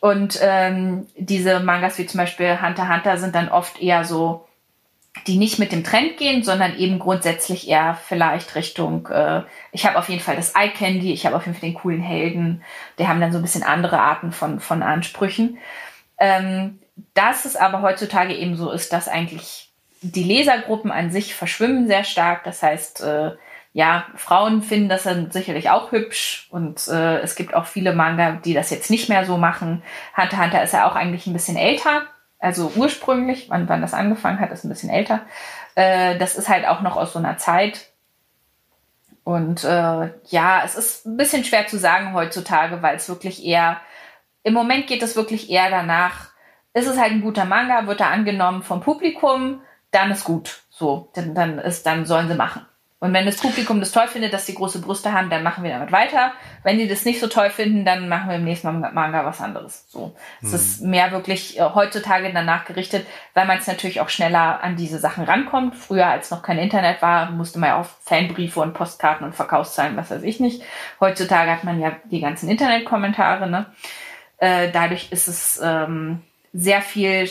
Und ähm, diese Mangas wie zum Beispiel Hunter Hunter sind dann oft eher so die nicht mit dem Trend gehen, sondern eben grundsätzlich eher vielleicht Richtung, äh, ich habe auf jeden Fall das Eye Candy, ich habe auf jeden Fall den coolen Helden, die haben dann so ein bisschen andere Arten von, von Ansprüchen. Ähm, dass es aber heutzutage eben so ist, dass eigentlich die Lesergruppen an sich verschwimmen sehr stark. Das heißt, äh, ja, Frauen finden das dann sicherlich auch hübsch und äh, es gibt auch viele Manga, die das jetzt nicht mehr so machen. Hunter Hunter ist ja auch eigentlich ein bisschen älter, also ursprünglich, wann, wann das angefangen hat, ist ein bisschen älter. Äh, das ist halt auch noch aus so einer Zeit. Und äh, ja, es ist ein bisschen schwer zu sagen heutzutage, weil es wirklich eher, im Moment geht es wirklich eher danach, ist es halt ein guter Manga, wird er angenommen vom Publikum, dann ist gut. So, dann, dann ist, dann sollen sie machen. Und wenn das Publikum das toll findet, dass die große Brüste haben, dann machen wir damit weiter. Wenn die das nicht so toll finden, dann machen wir im nächsten Mal mit Manga was anderes. So. Es hm. ist mehr wirklich äh, heutzutage danach gerichtet, weil man es natürlich auch schneller an diese Sachen rankommt. Früher, als noch kein Internet war, musste man ja auch Fanbriefe und Postkarten und Verkaufszahlen, was weiß ich nicht. Heutzutage hat man ja die ganzen Internetkommentare. Ne? Äh, dadurch ist es ähm, sehr viel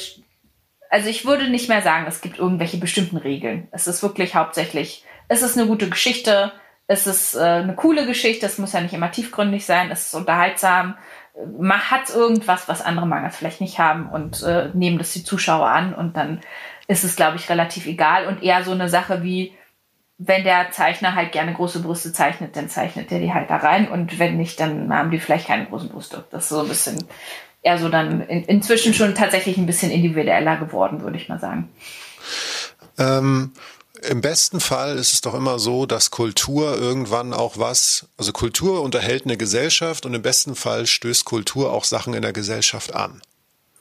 also ich würde nicht mehr sagen, es gibt irgendwelche bestimmten Regeln. Es ist wirklich hauptsächlich es ist eine gute Geschichte, es ist äh, eine coole Geschichte, es muss ja nicht immer tiefgründig sein, es ist unterhaltsam, man hat irgendwas, was andere Mangas vielleicht nicht haben und äh, nehmen das die Zuschauer an und dann ist es, glaube ich, relativ egal und eher so eine Sache wie, wenn der Zeichner halt gerne große Brüste zeichnet, dann zeichnet er die halt da rein und wenn nicht, dann haben die vielleicht keine großen Brüste. Das ist so ein bisschen eher so dann in, inzwischen schon tatsächlich ein bisschen individueller geworden, würde ich mal sagen. Ähm, im besten Fall ist es doch immer so, dass Kultur irgendwann auch was, also Kultur unterhält eine Gesellschaft und im besten Fall stößt Kultur auch Sachen in der Gesellschaft an.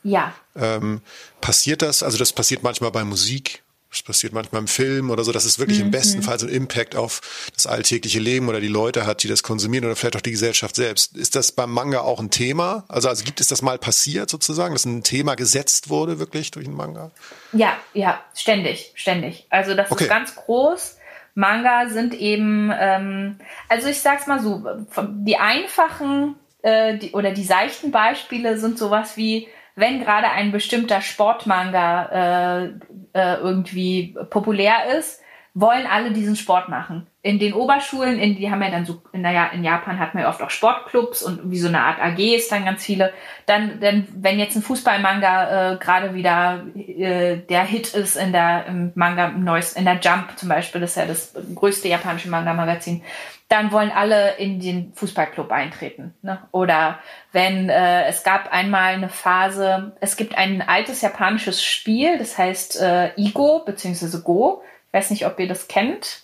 Ja. Ähm, passiert das, also das passiert manchmal bei Musik, das passiert manchmal im Film oder so, dass es wirklich mhm. im besten Fall so einen Impact auf das alltägliche Leben oder die Leute hat, die das konsumieren oder vielleicht auch die Gesellschaft selbst. Ist das beim Manga auch ein Thema? Also, also gibt es das mal passiert sozusagen, dass ein Thema gesetzt wurde wirklich durch einen Manga? Ja, ja, ständig, ständig. Also das okay. ist ganz groß. Manga sind eben, ähm, also ich sag's mal so, die einfachen äh, die, oder die seichten Beispiele sind sowas wie wenn gerade ein bestimmter Sportmanga äh, äh, irgendwie populär ist, wollen alle diesen Sport machen. In den Oberschulen, in, die haben ja dann so, naja, in Japan hat man ja oft auch Sportclubs und wie so eine Art AGs dann ganz viele. Dann, dann wenn jetzt ein Fußballmanga äh, gerade wieder äh, der Hit ist in der im Manga im neues, in der Jump zum Beispiel, das ist ja das größte japanische Manga-Magazin, dann wollen alle in den Fußballclub eintreten. Ne? Oder wenn äh, es gab einmal eine Phase, es gibt ein altes japanisches Spiel, das heißt äh, Igo bzw. Go. Ich weiß nicht, ob ihr das kennt.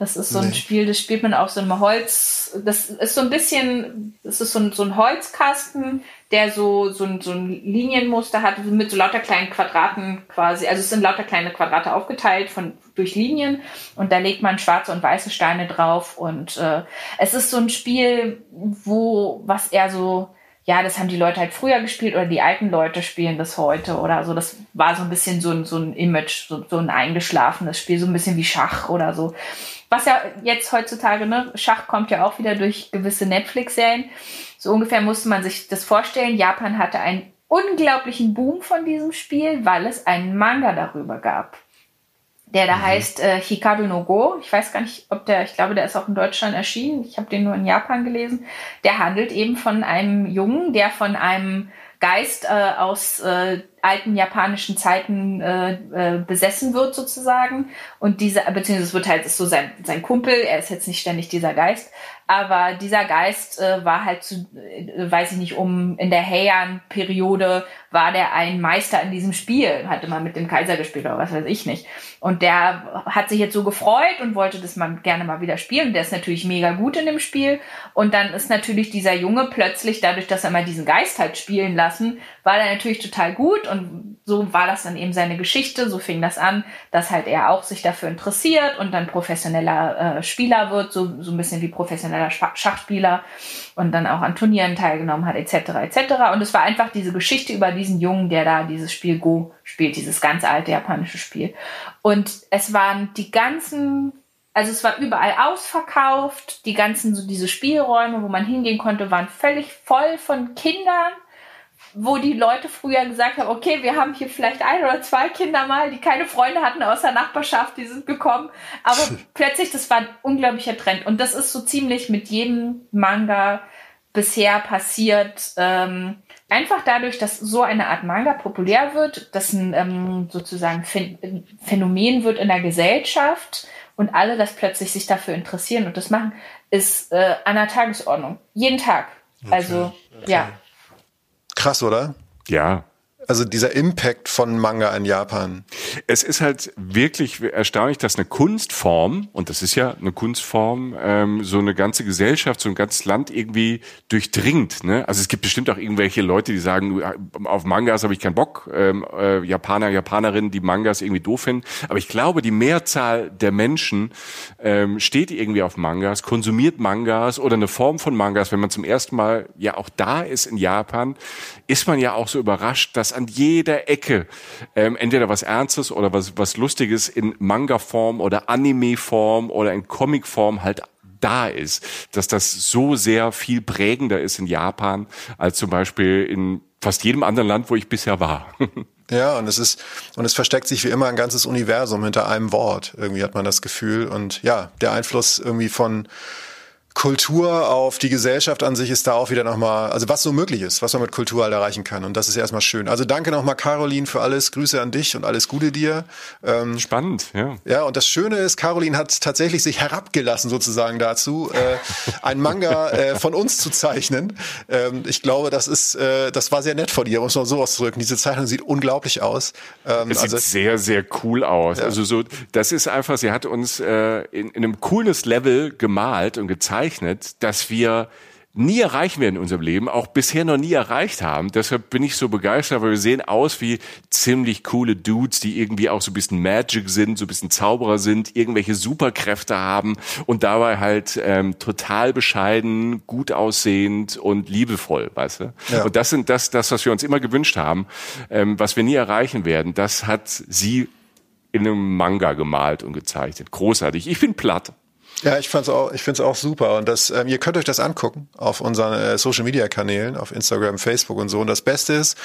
Das ist so ein nee. Spiel, das spielt man auf so einem Holz. Das ist so ein bisschen, das ist so ein, so ein Holzkasten, der so, so, ein, so ein Linienmuster hat, mit so lauter kleinen Quadraten quasi. Also es sind lauter kleine Quadrate aufgeteilt von, durch Linien und da legt man schwarze und weiße Steine drauf. Und äh, es ist so ein Spiel, wo, was eher so, ja, das haben die Leute halt früher gespielt oder die alten Leute spielen das heute oder so. Das war so ein bisschen so ein, so ein Image, so, so ein eingeschlafenes Spiel, so ein bisschen wie Schach oder so. Was ja jetzt heutzutage, ne, Schach kommt ja auch wieder durch gewisse Netflix-Serien. So ungefähr musste man sich das vorstellen. Japan hatte einen unglaublichen Boom von diesem Spiel, weil es einen Manga darüber gab. Der da mhm. heißt äh, Hikaru no Go. Ich weiß gar nicht, ob der, ich glaube, der ist auch in Deutschland erschienen. Ich habe den nur in Japan gelesen. Der handelt eben von einem Jungen, der von einem Geist äh, aus äh, alten japanischen Zeiten äh, äh, besessen wird sozusagen und dieser beziehungsweise es wird halt ist so sein sein Kumpel er ist jetzt nicht ständig dieser Geist aber dieser Geist äh, war halt zu, äh, weiß ich nicht, um in der Heian-Periode war der ein Meister in diesem Spiel, hatte mal mit dem Kaiser gespielt oder was weiß ich nicht. Und der hat sich jetzt so gefreut und wollte das mal gerne mal wieder spielen. Der ist natürlich mega gut in dem Spiel. Und dann ist natürlich dieser Junge plötzlich, dadurch, dass er mal diesen Geist halt spielen lassen, war der natürlich total gut. Und so war das dann eben seine Geschichte. So fing das an, dass halt er auch sich dafür interessiert und dann professioneller äh, Spieler wird, so, so ein bisschen wie professioneller professioneller Schachspieler und dann auch an Turnieren teilgenommen hat, etc. etc. Und es war einfach diese Geschichte über diesen Jungen, der da dieses Spiel Go spielt, dieses ganz alte japanische Spiel. Und es waren die ganzen also es war überall ausverkauft, die ganzen so diese Spielräume, wo man hingehen konnte, waren völlig voll von Kindern wo die Leute früher gesagt haben, okay, wir haben hier vielleicht ein oder zwei Kinder mal, die keine Freunde hatten aus der Nachbarschaft, die sind gekommen. Aber plötzlich, das war ein unglaublicher Trend. Und das ist so ziemlich mit jedem Manga bisher passiert. Ähm, einfach dadurch, dass so eine Art Manga populär wird, dass ein ähm, sozusagen Phänomen wird in der Gesellschaft und alle das plötzlich sich dafür interessieren und das machen, ist äh, an der Tagesordnung. Jeden Tag. Okay. Also, okay. ja. Krass, oder? Ja, also dieser Impact von Manga in Japan. Es ist halt wirklich erstaunlich, dass eine Kunstform, und das ist ja eine Kunstform, ähm, so eine ganze Gesellschaft, so ein ganzes Land irgendwie durchdringt. Ne? Also es gibt bestimmt auch irgendwelche Leute, die sagen, auf Mangas habe ich keinen Bock, ähm, äh, Japaner, Japanerinnen, die Mangas irgendwie doof finden. Aber ich glaube, die Mehrzahl der Menschen ähm, steht irgendwie auf Mangas, konsumiert Mangas oder eine Form von Mangas. Wenn man zum ersten Mal ja auch da ist in Japan, ist man ja auch so überrascht, dass an jeder Ecke ähm, entweder was Ernstes oder was, was Lustiges in Manga-Form oder Anime-Form oder in Comic-Form halt da ist, dass das so sehr viel prägender ist in Japan als zum Beispiel in fast jedem anderen Land, wo ich bisher war. Ja, und es ist, und es versteckt sich wie immer ein ganzes Universum hinter einem Wort. Irgendwie hat man das Gefühl. Und ja, der Einfluss irgendwie von, Kultur auf die Gesellschaft an sich ist da auch wieder nochmal, also was so möglich ist, was man mit Kultur halt erreichen kann. Und das ist erstmal schön. Also danke nochmal, Caroline, für alles. Grüße an dich und alles Gute dir. Ähm, Spannend, ja. Ja, und das Schöne ist, Caroline hat tatsächlich sich herabgelassen sozusagen dazu, äh, ein Manga äh, von uns zu zeichnen. Ähm, ich glaube, das ist, äh, das war sehr nett von dir, muss man so auszudrücken. Diese Zeichnung sieht unglaublich aus. Ähm, es sieht also, sehr, sehr cool aus. Ja. Also so, das ist einfach, sie hat uns äh, in, in einem cooles Level gemalt und gezeigt bezeichnet, dass wir nie erreichen werden in unserem Leben, auch bisher noch nie erreicht haben. Deshalb bin ich so begeistert, weil wir sehen aus wie ziemlich coole Dudes, die irgendwie auch so ein bisschen Magic sind, so ein bisschen Zauberer sind, irgendwelche Superkräfte haben und dabei halt ähm, total bescheiden, gut aussehend und liebevoll, weißt du? Ja. Und das sind das, das, was wir uns immer gewünscht haben, ähm, was wir nie erreichen werden. Das hat sie in einem Manga gemalt und gezeichnet. Großartig. Ich bin platt. Ja, ich fand's auch, ich finde es auch super. Und das, ähm, ihr könnt euch das angucken auf unseren äh, Social Media Kanälen, auf Instagram, Facebook und so. Und das Beste ist,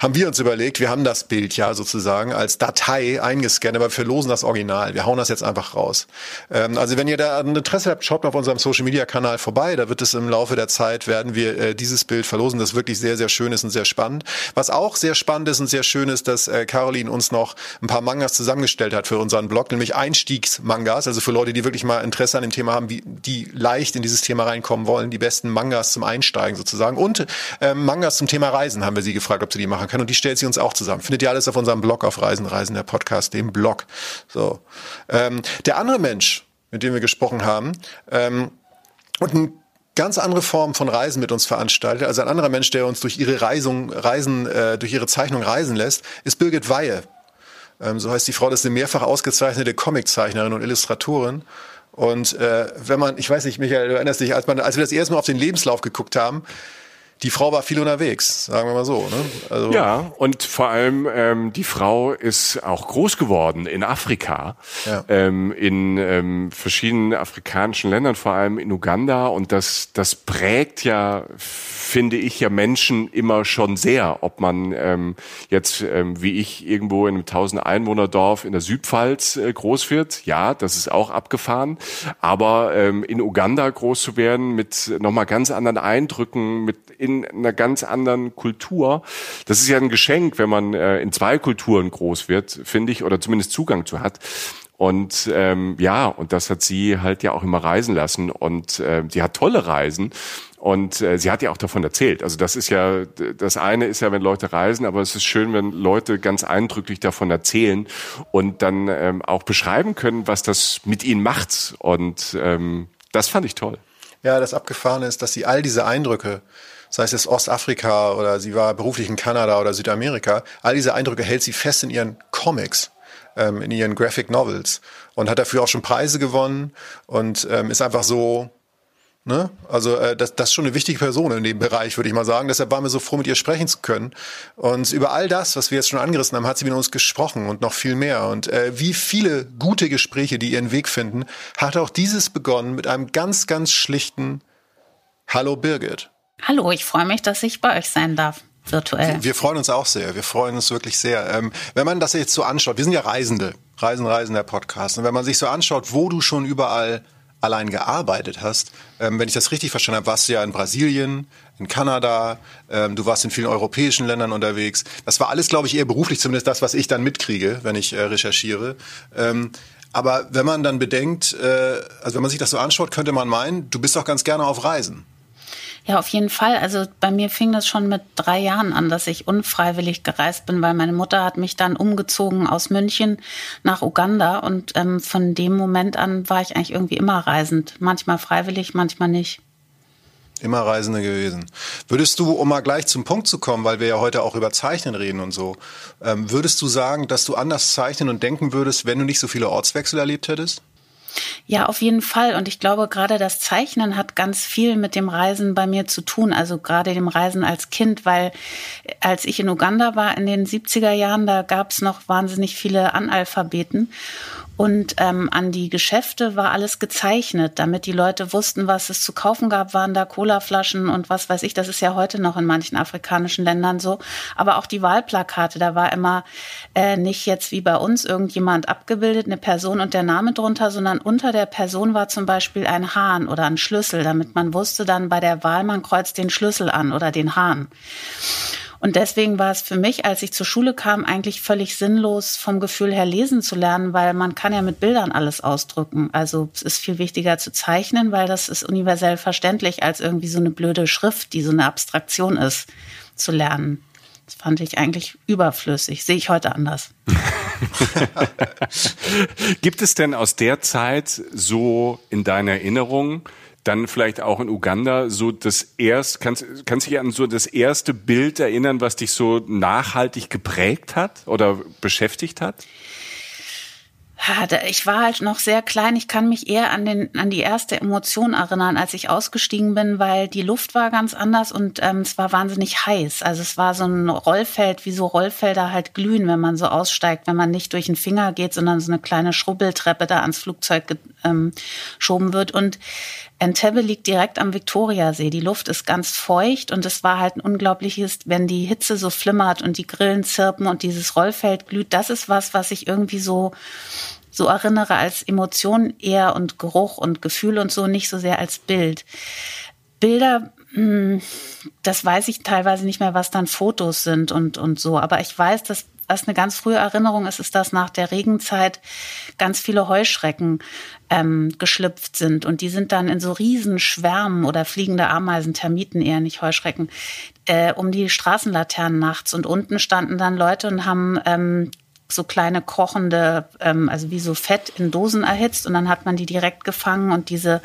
haben wir uns überlegt, wir haben das Bild ja sozusagen als Datei eingescannt, aber wir verlosen das Original. Wir hauen das jetzt einfach raus. Ähm, also wenn ihr da ein Interesse habt, schaut mal auf unserem Social Media Kanal vorbei. Da wird es im Laufe der Zeit werden wir äh, dieses Bild verlosen, das wirklich sehr, sehr schön ist und sehr spannend. Was auch sehr spannend ist und sehr schön ist, dass äh, Caroline uns noch ein paar Mangas zusammengestellt hat für unseren Blog, nämlich Einstiegsmangas, also für Leute, die wirklich mal Interesse an dem Thema haben, wie, die leicht in dieses Thema reinkommen wollen, die besten Mangas zum Einsteigen sozusagen. Und ähm, Mangas zum Thema Reisen haben wir sie gefragt, ob sie die machen können. Und die stellt sie uns auch zusammen. Findet ihr alles auf unserem Blog auf Reisen, Reisen, der Podcast, dem Blog. So. Ähm, der andere Mensch, mit dem wir gesprochen haben, ähm, und ein ganz andere Form von Reisen mit uns veranstaltet. Also ein anderer Mensch, der uns durch ihre Reisung, Reisen, äh, durch ihre Zeichnung reisen lässt, ist Birgit Weihe. Ähm, so heißt die Frau, das ist eine mehrfach ausgezeichnete Comiczeichnerin und Illustratorin. Und äh, wenn man, ich weiß nicht, Michael, du erinnerst dich, als, man, als wir das erste Mal auf den Lebenslauf geguckt haben, die Frau war viel unterwegs, sagen wir mal so. Ne? Also ja, und vor allem ähm, die Frau ist auch groß geworden in Afrika, ja. ähm, in ähm, verschiedenen afrikanischen Ländern, vor allem in Uganda. Und das, das prägt ja, finde ich, ja Menschen immer schon sehr. Ob man ähm, jetzt, ähm, wie ich, irgendwo in einem 1000 Einwohner Dorf in der Südpfalz äh, groß wird, ja, das ist auch abgefahren. Aber ähm, in Uganda groß zu werden mit nochmal ganz anderen Eindrücken, mit in in einer ganz anderen Kultur. Das ist ja ein Geschenk, wenn man äh, in zwei Kulturen groß wird, finde ich, oder zumindest Zugang zu hat. Und ähm, ja, und das hat sie halt ja auch immer reisen lassen. Und äh, sie hat tolle Reisen. Und äh, sie hat ja auch davon erzählt. Also das ist ja, das eine ist ja, wenn Leute reisen, aber es ist schön, wenn Leute ganz eindrücklich davon erzählen und dann ähm, auch beschreiben können, was das mit ihnen macht. Und ähm, das fand ich toll. Ja, das Abgefahrene ist, dass sie all diese Eindrücke sei es jetzt Ostafrika oder sie war beruflich in Kanada oder Südamerika, all diese Eindrücke hält sie fest in ihren Comics, ähm, in ihren Graphic Novels und hat dafür auch schon Preise gewonnen und ähm, ist einfach so, Ne? Also äh, das, das ist schon eine wichtige Person in dem Bereich, würde ich mal sagen. Deshalb waren wir so froh, mit ihr sprechen zu können. Und über all das, was wir jetzt schon angerissen haben, hat sie mit uns gesprochen und noch viel mehr. Und äh, wie viele gute Gespräche, die ihren Weg finden, hat auch dieses begonnen mit einem ganz, ganz schlichten Hallo Birgit. Hallo, ich freue mich, dass ich bei euch sein darf. Virtuell. Wir, freuen uns auch sehr. Wir freuen uns wirklich sehr. Ähm, wenn man das jetzt so anschaut, wir sind ja Reisende, Reisen, Reisen der Podcast. Und wenn man sich so anschaut, wo du schon überall allein gearbeitet hast, ähm, wenn ich das richtig verstanden habe, warst du ja in Brasilien, in Kanada, ähm, du warst in vielen europäischen Ländern unterwegs. Das war alles, glaube ich, eher beruflich, zumindest das, was ich dann mitkriege, wenn ich äh, recherchiere. Ähm, aber wenn man dann bedenkt, äh, also wenn man sich das so anschaut, könnte man meinen, du bist doch ganz gerne auf Reisen. Ja, auf jeden Fall. Also bei mir fing das schon mit drei Jahren an, dass ich unfreiwillig gereist bin, weil meine Mutter hat mich dann umgezogen aus München nach Uganda und ähm, von dem Moment an war ich eigentlich irgendwie immer reisend. Manchmal freiwillig, manchmal nicht. Immer Reisende gewesen. Würdest du, um mal gleich zum Punkt zu kommen, weil wir ja heute auch über Zeichnen reden und so, ähm, würdest du sagen, dass du anders zeichnen und denken würdest, wenn du nicht so viele Ortswechsel erlebt hättest? Ja, auf jeden Fall. Und ich glaube, gerade das Zeichnen hat ganz viel mit dem Reisen bei mir zu tun. Also gerade dem Reisen als Kind, weil als ich in Uganda war in den 70er Jahren, da gab es noch wahnsinnig viele Analphabeten. Und ähm, an die Geschäfte war alles gezeichnet, damit die Leute wussten, was es zu kaufen gab, waren da Colaflaschen und was weiß ich. Das ist ja heute noch in manchen afrikanischen Ländern so. Aber auch die Wahlplakate, da war immer äh, nicht jetzt wie bei uns irgendjemand abgebildet, eine Person und der Name drunter, sondern unter der Person war zum Beispiel ein Hahn oder ein Schlüssel, damit man wusste dann bei der Wahl, man kreuzt den Schlüssel an oder den Hahn. Und deswegen war es für mich, als ich zur Schule kam, eigentlich völlig sinnlos, vom Gefühl her lesen zu lernen, weil man kann ja mit Bildern alles ausdrücken. Also es ist viel wichtiger zu zeichnen, weil das ist universell verständlich, als irgendwie so eine blöde Schrift, die so eine Abstraktion ist, zu lernen. Das fand ich eigentlich überflüssig. Sehe ich heute anders. Gibt es denn aus der Zeit so in deiner Erinnerung dann vielleicht auch in Uganda so das erst, kannst, kannst du dich an so das erste Bild erinnern, was dich so nachhaltig geprägt hat oder beschäftigt hat? Ich war halt noch sehr klein. Ich kann mich eher an, den, an die erste Emotion erinnern, als ich ausgestiegen bin, weil die Luft war ganz anders und ähm, es war wahnsinnig heiß. Also es war so ein Rollfeld, wie so Rollfelder halt glühen, wenn man so aussteigt, wenn man nicht durch den Finger geht, sondern so eine kleine Schrubbeltreppe da ans Flugzeug ähm, geschoben wird. Und Entebbe liegt direkt am Viktoriasee. Die Luft ist ganz feucht und es war halt ein unglaubliches, wenn die Hitze so flimmert und die Grillen zirpen und dieses Rollfeld glüht. Das ist was, was ich irgendwie so so erinnere als Emotion eher und Geruch und Gefühl und so nicht so sehr als Bild. Bilder, das weiß ich teilweise nicht mehr, was dann Fotos sind und, und so. Aber ich weiß, dass was eine ganz frühe Erinnerung ist, ist, dass nach der Regenzeit ganz viele Heuschrecken ähm, geschlüpft sind. Und die sind dann in so riesen Schwärmen oder fliegende Ameisen, Termiten eher nicht Heuschrecken, äh, um die Straßenlaternen nachts. Und unten standen dann Leute und haben ähm, so kleine kochende, ähm, also wie so Fett in Dosen erhitzt. Und dann hat man die direkt gefangen und diese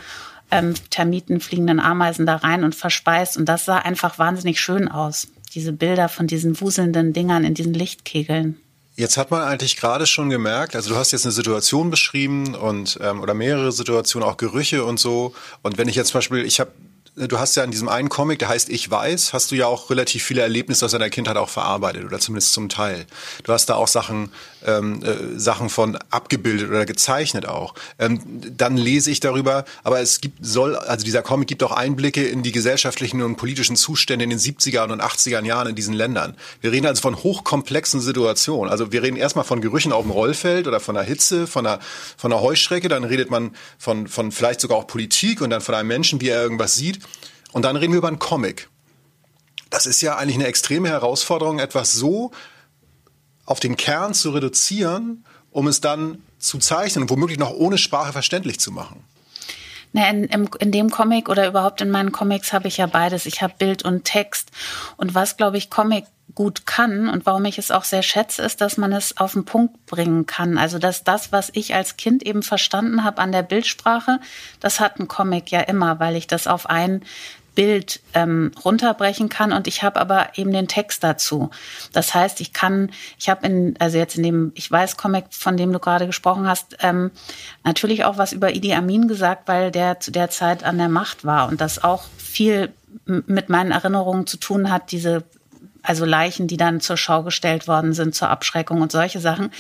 ähm, Termiten, fliegenden Ameisen da rein und verspeist. Und das sah einfach wahnsinnig schön aus diese Bilder von diesen wuselnden Dingern in diesen Lichtkegeln. Jetzt hat man eigentlich gerade schon gemerkt, also du hast jetzt eine Situation beschrieben und ähm, oder mehrere Situationen, auch Gerüche und so. Und wenn ich jetzt zum Beispiel, ich habe du hast ja in diesem einen Comic, der heißt Ich weiß, hast du ja auch relativ viele Erlebnisse aus deiner Kindheit auch verarbeitet oder zumindest zum Teil. Du hast da auch Sachen, ähm, äh, Sachen von abgebildet oder gezeichnet auch. Ähm, dann lese ich darüber, aber es gibt, soll, also dieser Comic gibt auch Einblicke in die gesellschaftlichen und politischen Zustände in den 70er und 80er Jahren in diesen Ländern. Wir reden also von hochkomplexen Situationen. Also wir reden erstmal von Gerüchen auf dem Rollfeld oder von der Hitze, von einer, von einer Heuschrecke, dann redet man von, von vielleicht sogar auch Politik und dann von einem Menschen, wie er irgendwas sieht. Und dann reden wir über einen Comic. Das ist ja eigentlich eine extreme Herausforderung, etwas so auf den Kern zu reduzieren, um es dann zu zeichnen und womöglich noch ohne Sprache verständlich zu machen. Na, in, in, in dem Comic oder überhaupt in meinen Comics habe ich ja beides. Ich habe Bild und Text. Und was, glaube ich, Comic gut kann und warum ich es auch sehr schätze, ist, dass man es auf den Punkt bringen kann. Also dass das, was ich als Kind eben verstanden habe an der Bildsprache, das hat ein Comic ja immer, weil ich das auf ein Bild ähm, runterbrechen kann und ich habe aber eben den Text dazu. Das heißt, ich kann, ich habe in, also jetzt in dem, ich weiß Comic, von dem du gerade gesprochen hast, ähm, natürlich auch was über Idi Amin gesagt, weil der zu der Zeit an der Macht war und das auch viel mit meinen Erinnerungen zu tun hat, diese also Leichen, die dann zur Schau gestellt worden sind, zur Abschreckung und solche Sachen.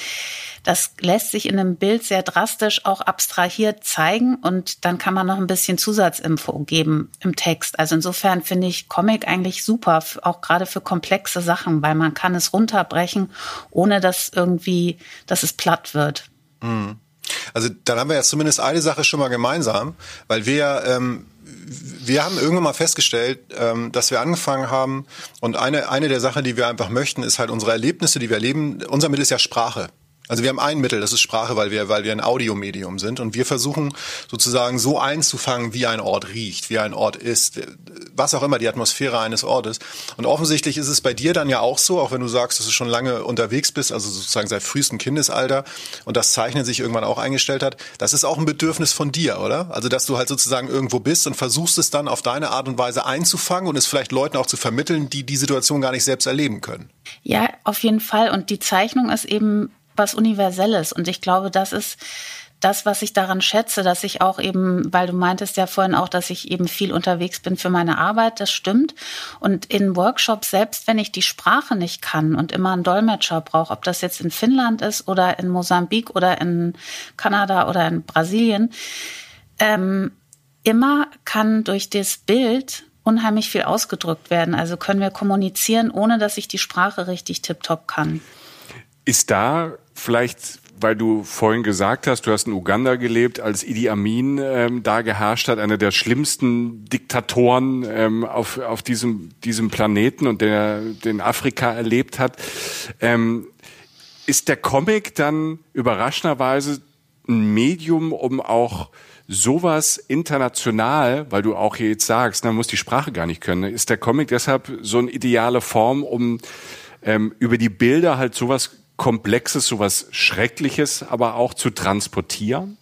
Das lässt sich in einem Bild sehr drastisch auch abstrahiert zeigen und dann kann man noch ein bisschen Zusatzinfo geben im Text. Also insofern finde ich Comic eigentlich super, auch gerade für komplexe Sachen, weil man kann es runterbrechen, ohne dass irgendwie, dass es platt wird. Mhm. Also dann haben wir ja zumindest eine Sache schon mal gemeinsam, weil wir ähm, wir haben irgendwann mal festgestellt, ähm, dass wir angefangen haben und eine, eine der Sachen, die wir einfach möchten, ist halt unsere Erlebnisse, die wir erleben. Unser Mittel ist ja Sprache. Also wir haben ein Mittel, das ist Sprache, weil wir, weil wir ein Audiomedium sind und wir versuchen sozusagen so einzufangen, wie ein Ort riecht, wie ein Ort ist, was auch immer die Atmosphäre eines Ortes. Und offensichtlich ist es bei dir dann ja auch so, auch wenn du sagst, dass du schon lange unterwegs bist, also sozusagen seit frühestem Kindesalter und das Zeichnen sich irgendwann auch eingestellt hat. Das ist auch ein Bedürfnis von dir, oder? Also dass du halt sozusagen irgendwo bist und versuchst es dann auf deine Art und Weise einzufangen und es vielleicht Leuten auch zu vermitteln, die die Situation gar nicht selbst erleben können. Ja, auf jeden Fall. Und die Zeichnung ist eben was Universelles. Und ich glaube, das ist das, was ich daran schätze, dass ich auch eben, weil du meintest ja vorhin auch, dass ich eben viel unterwegs bin für meine Arbeit, das stimmt. Und in Workshops, selbst wenn ich die Sprache nicht kann und immer einen Dolmetscher brauche, ob das jetzt in Finnland ist oder in Mosambik oder in Kanada oder in Brasilien, ähm, immer kann durch das Bild unheimlich viel ausgedrückt werden. Also können wir kommunizieren, ohne dass ich die Sprache richtig tiptop kann. Ist da vielleicht, weil du vorhin gesagt hast, du hast in Uganda gelebt, als Idi Amin ähm, da geherrscht hat, einer der schlimmsten Diktatoren ähm, auf, auf diesem, diesem Planeten und der den Afrika erlebt hat. Ähm, ist der Comic dann überraschenderweise ein Medium, um auch sowas international, weil du auch hier jetzt sagst, man muss die Sprache gar nicht können, ist der Comic deshalb so eine ideale Form, um ähm, über die Bilder halt sowas Komplexes, sowas Schreckliches, aber auch zu transportieren?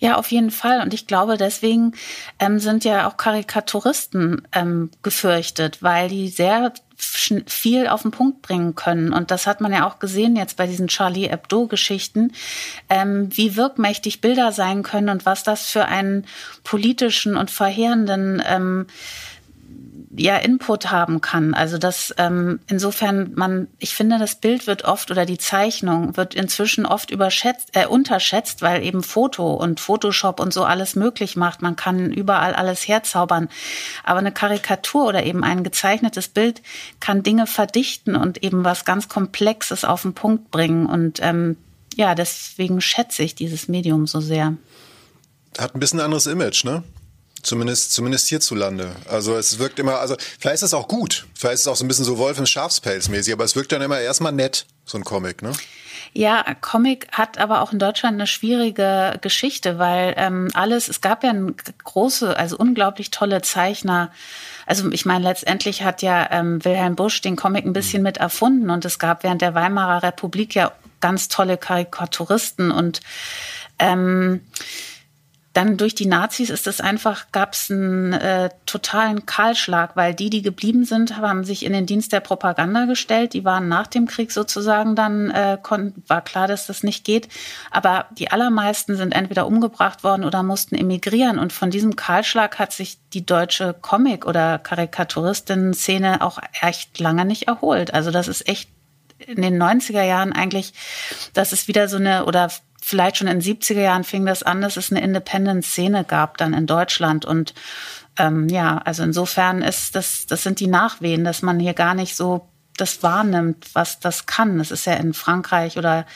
Ja, auf jeden Fall. Und ich glaube, deswegen ähm, sind ja auch Karikaturisten ähm, gefürchtet, weil die sehr viel auf den Punkt bringen können. Und das hat man ja auch gesehen jetzt bei diesen Charlie Hebdo-Geschichten, ähm, wie wirkmächtig Bilder sein können und was das für einen politischen und verheerenden ähm, ja Input haben kann. Also dass ähm, insofern man, ich finde, das Bild wird oft oder die Zeichnung wird inzwischen oft überschätzt, äh, unterschätzt, weil eben Foto und Photoshop und so alles möglich macht. Man kann überall alles herzaubern. Aber eine Karikatur oder eben ein gezeichnetes Bild kann Dinge verdichten und eben was ganz Komplexes auf den Punkt bringen. Und ähm, ja, deswegen schätze ich dieses Medium so sehr. Hat ein bisschen anderes Image, ne? Zumindest, zumindest hierzulande. Also es wirkt immer, also vielleicht ist es auch gut. Vielleicht ist es auch so ein bisschen so Wolf im Schafspelz mäßig, aber es wirkt dann immer erstmal nett, so ein Comic, ne? Ja, Comic hat aber auch in Deutschland eine schwierige Geschichte, weil ähm, alles, es gab ja ein große, also unglaublich tolle Zeichner. Also ich meine, letztendlich hat ja ähm, Wilhelm Busch den Comic ein bisschen mit erfunden und es gab während der Weimarer Republik ja ganz tolle Karikaturisten und ähm, dann durch die Nazis ist es einfach, gab es einen äh, totalen Kahlschlag, weil die, die geblieben sind, haben sich in den Dienst der Propaganda gestellt. Die waren nach dem Krieg sozusagen dann, äh, war klar, dass das nicht geht. Aber die allermeisten sind entweder umgebracht worden oder mussten emigrieren. Und von diesem Kahlschlag hat sich die deutsche Comic- oder Karikaturistinnen-Szene auch echt lange nicht erholt. Also das ist echt in den 90er Jahren eigentlich, dass es wieder so eine, oder vielleicht schon in den 70er Jahren fing das an, dass es eine Independent-Szene gab dann in Deutschland. Und ähm, ja, also insofern ist das, das sind die Nachwehen, dass man hier gar nicht so das wahrnimmt, was das kann. Das ist ja in Frankreich oder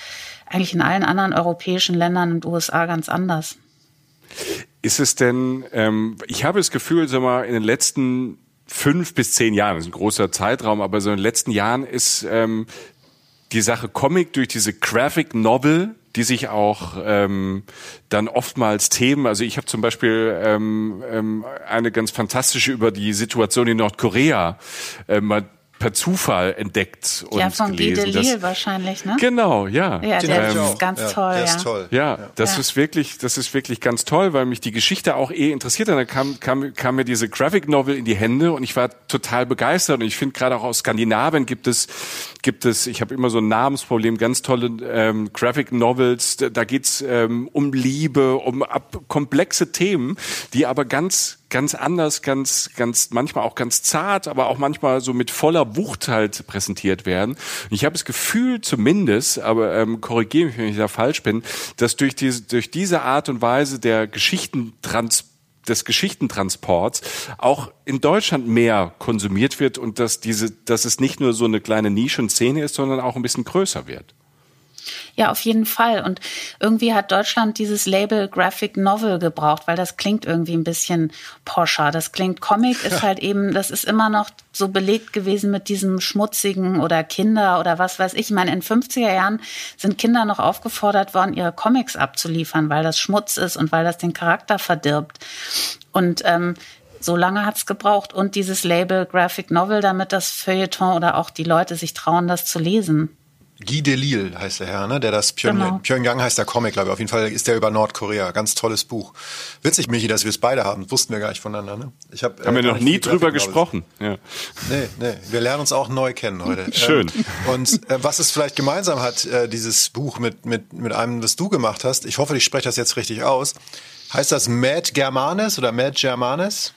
eigentlich in allen anderen europäischen Ländern und USA ganz anders. Ist es denn, ähm, ich habe das Gefühl, sag mal, in den letzten fünf bis zehn Jahren, das ist ein großer Zeitraum, aber so in den letzten Jahren ist ähm, die Sache Comic durch diese Graphic Novel die sich auch ähm, dann oftmals Themen, also ich habe zum Beispiel ähm, ähm, eine ganz fantastische über die Situation in Nordkorea äh, per Zufall entdeckt und ja, von gelesen. Guy Delisle wahrscheinlich, ne? Genau, ja. Ja, Den der ich ist ganz Ja, toll, der ja. ist toll. Ja, das Ja. ist wirklich, das ist wirklich ganz toll, weil mich die Geschichte auch eh interessiert hat. Dann kam, kam, kam mir diese Graphic Novel in die Hände und ich war total begeistert. Und ich finde gerade auch aus Skandinavien gibt es, gibt es, ich habe immer so ein Namensproblem, ganz tolle ähm, Graphic Novels. Da, da geht's ähm, um Liebe, um ab, komplexe Themen, die aber ganz ganz anders, ganz, ganz, manchmal auch ganz zart, aber auch manchmal so mit voller Wucht halt präsentiert werden. Und ich habe das Gefühl, zumindest, aber ähm, korrigiere mich, wenn ich da falsch bin, dass durch diese, durch diese Art und Weise der Geschichtentrans des Geschichtentransports auch in Deutschland mehr konsumiert wird und dass diese, dass es nicht nur so eine kleine Nischenszene ist, sondern auch ein bisschen größer wird. Ja, auf jeden Fall. Und irgendwie hat Deutschland dieses Label Graphic Novel gebraucht, weil das klingt irgendwie ein bisschen poscher. Das klingt Comic, ist halt eben, das ist immer noch so belegt gewesen mit diesem schmutzigen oder Kinder oder was weiß ich. Ich meine, in 50er Jahren sind Kinder noch aufgefordert worden, ihre Comics abzuliefern, weil das Schmutz ist und weil das den Charakter verdirbt. Und ähm, so lange hat's gebraucht. Und dieses Label Graphic Novel, damit das Feuilleton oder auch die Leute sich trauen, das zu lesen. Guy Delisle heißt der Herr, ne? der das Pyongyang, Genau. Pyongyang heißt der Comic, glaube ich. Auf jeden Fall ist der über Nordkorea. Ganz tolles Buch. Witzig, Michi, dass wir es beide haben. Wussten wir gar nicht voneinander. Ne? Ich hab, Haben wir äh, noch gar nie drüber Novels. gesprochen. Ja. Nee, nee. Wir lernen uns auch neu kennen heute. Schön. Ähm, und äh, was es vielleicht gemeinsam hat, äh, dieses Buch mit, mit, mit einem, das du gemacht hast, ich hoffe, ich spreche das jetzt richtig aus. Heißt das Mad Germanes oder Mad Germanes?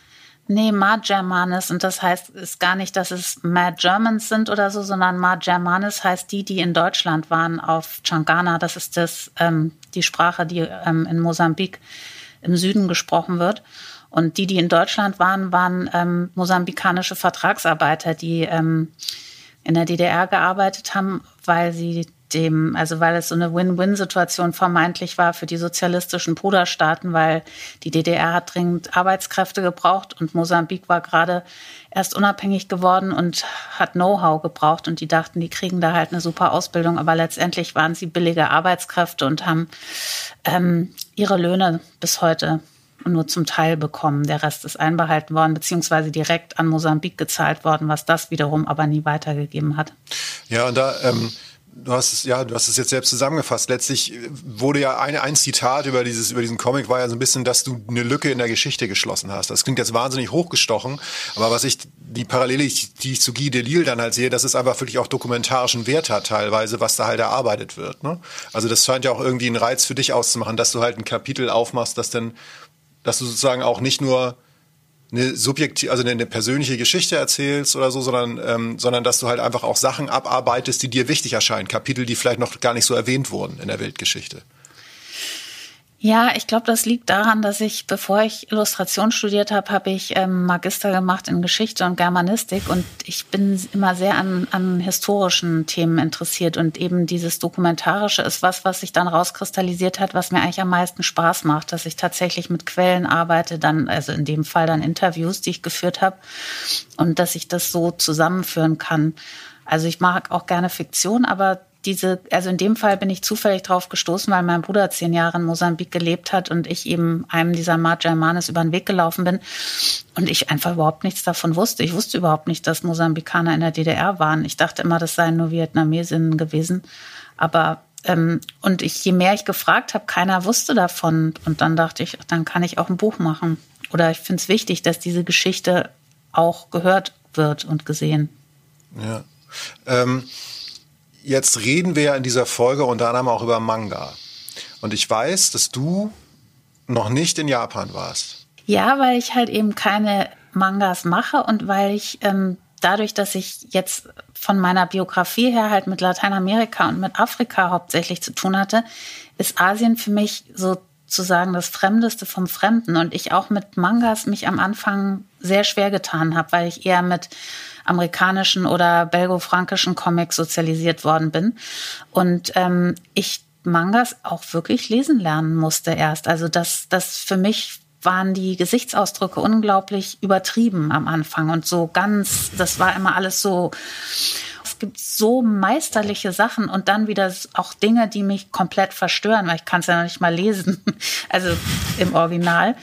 Nee, Mad Germanis. Und das heißt, ist gar nicht, dass es Mad Germans sind oder so, sondern Mad Germanis heißt die, die in Deutschland waren auf Changana. Das ist das, ähm, die Sprache, die ähm, in Mosambik im Süden gesprochen wird. Und die, die in Deutschland waren, waren ähm, mosambikanische Vertragsarbeiter, die ähm, in der DDR gearbeitet haben, weil sie dem, also weil es so eine Win-Win-Situation vermeintlich war für die sozialistischen Bruderstaaten, weil die DDR hat dringend Arbeitskräfte gebraucht und Mosambik war gerade erst unabhängig geworden und hat Know-how gebraucht und die dachten, die kriegen da halt eine super Ausbildung, aber letztendlich waren sie billige Arbeitskräfte und haben ähm, ihre Löhne bis heute nur zum Teil bekommen. Der Rest ist einbehalten worden, beziehungsweise direkt an Mosambik gezahlt worden, was das wiederum aber nie weitergegeben hat. Ja, und da, ähm, du hast es, ja, du hast es jetzt selbst zusammengefasst. Letztlich äh, wurde ja eine, ein Zitat über dieses, über diesen Comic war ja so ein bisschen, dass du eine Lücke in der Geschichte geschlossen hast. Das klingt jetzt wahnsinnig hochgestochen, aber was ich, die Parallele, die ich zu Guy Delisle dann halt sehe, dass es einfach wirklich auch dokumentarischen Wert hat teilweise, was da halt erarbeitet wird, ne? Also das scheint ja auch irgendwie einen Reiz für dich auszumachen, dass du halt ein Kapitel aufmachst, das dann, dass du sozusagen auch nicht nur eine subjektiv, also eine persönliche Geschichte erzählst oder so, sondern, ähm, sondern dass du halt einfach auch Sachen abarbeitest, die dir wichtig erscheinen. Kapitel, die vielleicht noch gar nicht so erwähnt wurden in der Weltgeschichte. Ja, ich glaube, das liegt daran, dass ich, bevor ich Illustration studiert habe, habe ich ähm, Magister gemacht in Geschichte und Germanistik und ich bin immer sehr an, an historischen Themen interessiert und eben dieses Dokumentarische ist was, was sich dann rauskristallisiert hat, was mir eigentlich am meisten Spaß macht, dass ich tatsächlich mit Quellen arbeite, dann, also in dem Fall dann Interviews, die ich geführt habe und dass ich das so zusammenführen kann. Also ich mag auch gerne Fiktion, aber diese, also in dem Fall bin ich zufällig drauf gestoßen, weil mein Bruder zehn Jahre in Mosambik gelebt hat und ich eben einem dieser Mad Germanes über den Weg gelaufen bin und ich einfach überhaupt nichts davon wusste. Ich wusste überhaupt nicht, dass Mosambikaner in der DDR waren. Ich dachte immer, das seien nur Vietnamesinnen gewesen. Aber ähm, und ich, je mehr ich gefragt habe, keiner wusste davon. Und dann dachte ich, dann kann ich auch ein Buch machen. Oder ich finde es wichtig, dass diese Geschichte auch gehört wird und gesehen. Ja. Ähm, jetzt reden wir ja in dieser Folge unter anderem auch über Manga. Und ich weiß, dass du noch nicht in Japan warst. Ja, weil ich halt eben keine Mangas mache und weil ich ähm, dadurch, dass ich jetzt von meiner Biografie her halt mit Lateinamerika und mit Afrika hauptsächlich zu tun hatte, ist Asien für mich sozusagen das Fremdeste vom Fremden und ich auch mit Mangas mich am Anfang sehr schwer getan habe, weil ich eher mit amerikanischen oder belgo-frankischen Comics sozialisiert worden bin und ähm, ich Mangas auch wirklich lesen lernen musste erst. Also das, das für mich waren die Gesichtsausdrücke unglaublich übertrieben am Anfang und so ganz, das war immer alles so, es gibt so meisterliche Sachen und dann wieder auch Dinge, die mich komplett verstören, weil ich kann es ja noch nicht mal lesen, also im Original.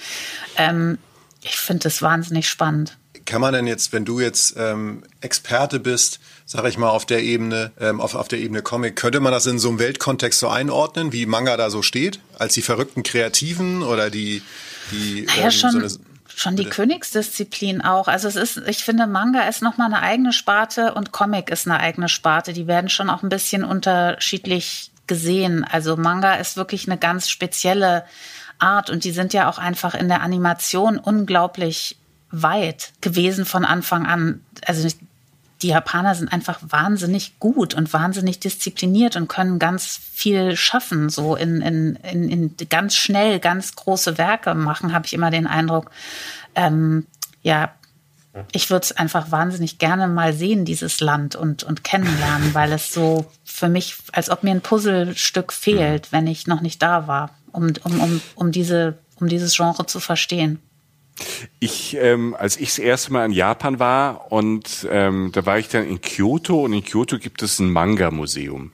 Ähm, ich finde es wahnsinnig spannend. Kann man denn jetzt, wenn du jetzt ähm, Experte bist, sage ich mal, auf der Ebene, ähm, auf, auf der Ebene Comic, könnte man das in so einem Weltkontext so einordnen, wie Manga da so steht? Als die verrückten Kreativen oder die die naja, ähm, schon, so eine, schon die Königsdisziplin auch. Also es ist, ich finde, Manga ist nochmal eine eigene Sparte und Comic ist eine eigene Sparte. Die werden schon auch ein bisschen unterschiedlich gesehen. Also Manga ist wirklich eine ganz spezielle Art und die sind ja auch einfach in der Animation unglaublich weit gewesen von Anfang an. Also die Japaner sind einfach wahnsinnig gut und wahnsinnig diszipliniert und können ganz viel schaffen, so in, in, in, in ganz schnell ganz große Werke machen, habe ich immer den Eindruck. Ähm, ja, ich würde es einfach wahnsinnig gerne mal sehen, dieses Land und, und kennenlernen, weil es so für mich, als ob mir ein Puzzlestück fehlt, wenn ich noch nicht da war, um, um, um, um, diese, um dieses Genre zu verstehen. Ich, ähm, als ich das erste Mal in Japan war und ähm, da war ich dann in Kyoto und in Kyoto gibt es ein Manga-Museum.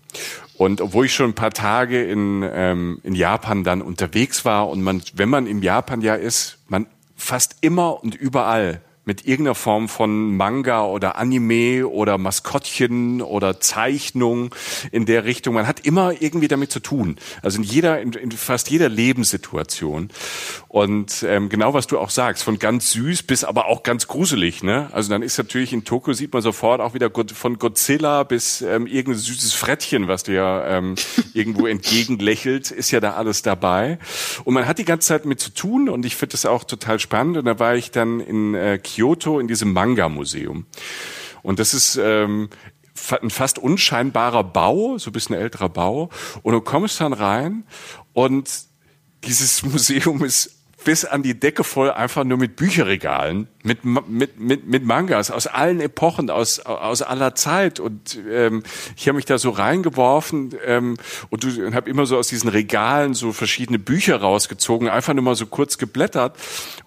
Und obwohl ich schon ein paar Tage in, ähm, in Japan dann unterwegs war und man, wenn man in Japan ja ist, man fast immer und überall mit irgendeiner Form von Manga oder Anime oder Maskottchen oder Zeichnung in der Richtung. Man hat immer irgendwie damit zu tun. Also in jeder, in, in fast jeder Lebenssituation. Und ähm, genau was du auch sagst, von ganz süß bis aber auch ganz gruselig. Ne? Also dann ist natürlich in Tokio sieht man sofort auch wieder von Godzilla bis ähm, irgendein süßes Frettchen, was dir ähm, irgendwo entgegenlächelt, ist ja da alles dabei. Und man hat die ganze Zeit mit zu tun und ich finde das auch total spannend. Und da war ich dann in äh, Kyoto in diesem Manga-Museum. Und das ist ähm, ein fast unscheinbarer Bau, so ein bisschen älterer Bau. Und du kommst dann rein und dieses Museum ist bis an die Decke voll einfach nur mit Bücherregalen, mit, mit, mit, mit Mangas aus allen Epochen, aus, aus aller Zeit. Und ähm, ich habe mich da so reingeworfen ähm, und, und habe immer so aus diesen Regalen so verschiedene Bücher rausgezogen, einfach nur mal so kurz geblättert.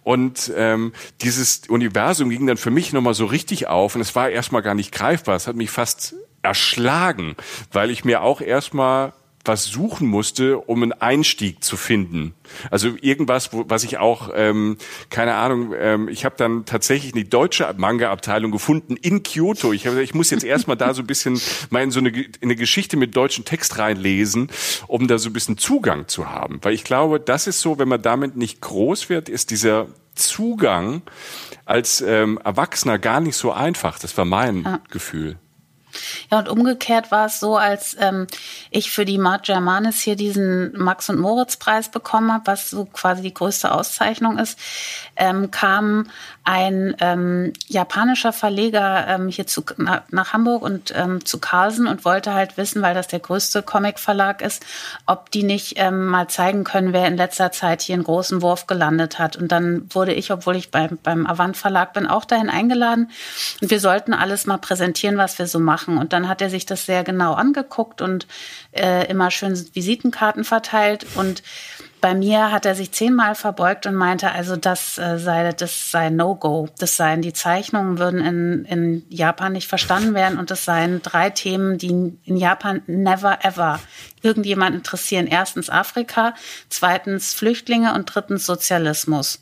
Und ähm, dieses Universum ging dann für mich nochmal so richtig auf und es war erstmal gar nicht greifbar. Es hat mich fast erschlagen, weil ich mir auch erstmal was suchen musste, um einen Einstieg zu finden. Also irgendwas, wo, was ich auch, ähm, keine Ahnung, ähm, ich habe dann tatsächlich eine deutsche Manga-Abteilung gefunden in Kyoto. Ich, hab, ich muss jetzt erstmal da so ein bisschen mal in so eine, in eine Geschichte mit deutschen Text reinlesen, um da so ein bisschen Zugang zu haben. Weil ich glaube, das ist so, wenn man damit nicht groß wird, ist dieser Zugang als ähm, Erwachsener gar nicht so einfach. Das war mein ah. Gefühl. Ja, und umgekehrt war es so, als ähm, ich für die Mart Germanis hier diesen Max- und Moritz-Preis bekommen habe, was so quasi die größte Auszeichnung ist, ähm, kam ein ähm, japanischer Verleger ähm, hier zu, na, nach Hamburg und ähm, zu Carlsen und wollte halt wissen, weil das der größte Comic-Verlag ist, ob die nicht ähm, mal zeigen können, wer in letzter Zeit hier einen großen Wurf gelandet hat. Und dann wurde ich, obwohl ich beim, beim Avant Verlag bin, auch dahin eingeladen. Und wir sollten alles mal präsentieren, was wir so machen. Und dann hat er sich das sehr genau angeguckt und äh, immer schön Visitenkarten verteilt und bei mir hat er sich zehnmal verbeugt und meinte, also das äh, sei, das sei No-Go. Das seien, die Zeichnungen würden in, in Japan nicht verstanden werden und das seien drei Themen, die in Japan never ever irgendjemand interessieren. Erstens Afrika, zweitens Flüchtlinge und drittens Sozialismus.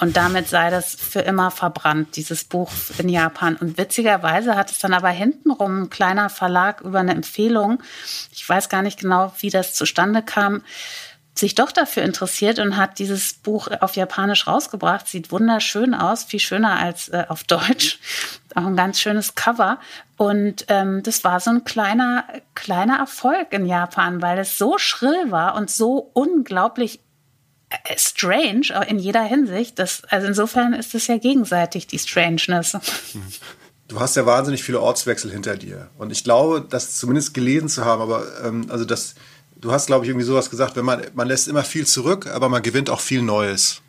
und damit sei das für immer verbrannt, dieses Buch in Japan. Und witzigerweise hat es dann aber hintenrum ein kleiner Verlag über eine Empfehlung, ich weiß gar nicht genau, wie das zustande kam, sich doch dafür interessiert und hat dieses Buch auf Japanisch rausgebracht. Sieht wunderschön aus, viel schöner als äh, auf Deutsch. Auch ein ganz schönes Cover. Und ähm, das war so ein kleiner, kleiner Erfolg in Japan, weil es so schrill war und so unglaublich äh, strange in jeder Hinsicht. Das, also insofern ist es ja gegenseitig, die Strangeness. Du hast ja wahnsinnig viele Ortswechsel hinter dir. Und ich glaube, das zumindest gelesen zu haben, aber ähm, also das du hast, glaube ich, irgendwie sowas gesagt, wenn man, man lässt immer viel zurück, aber man gewinnt auch viel Neues.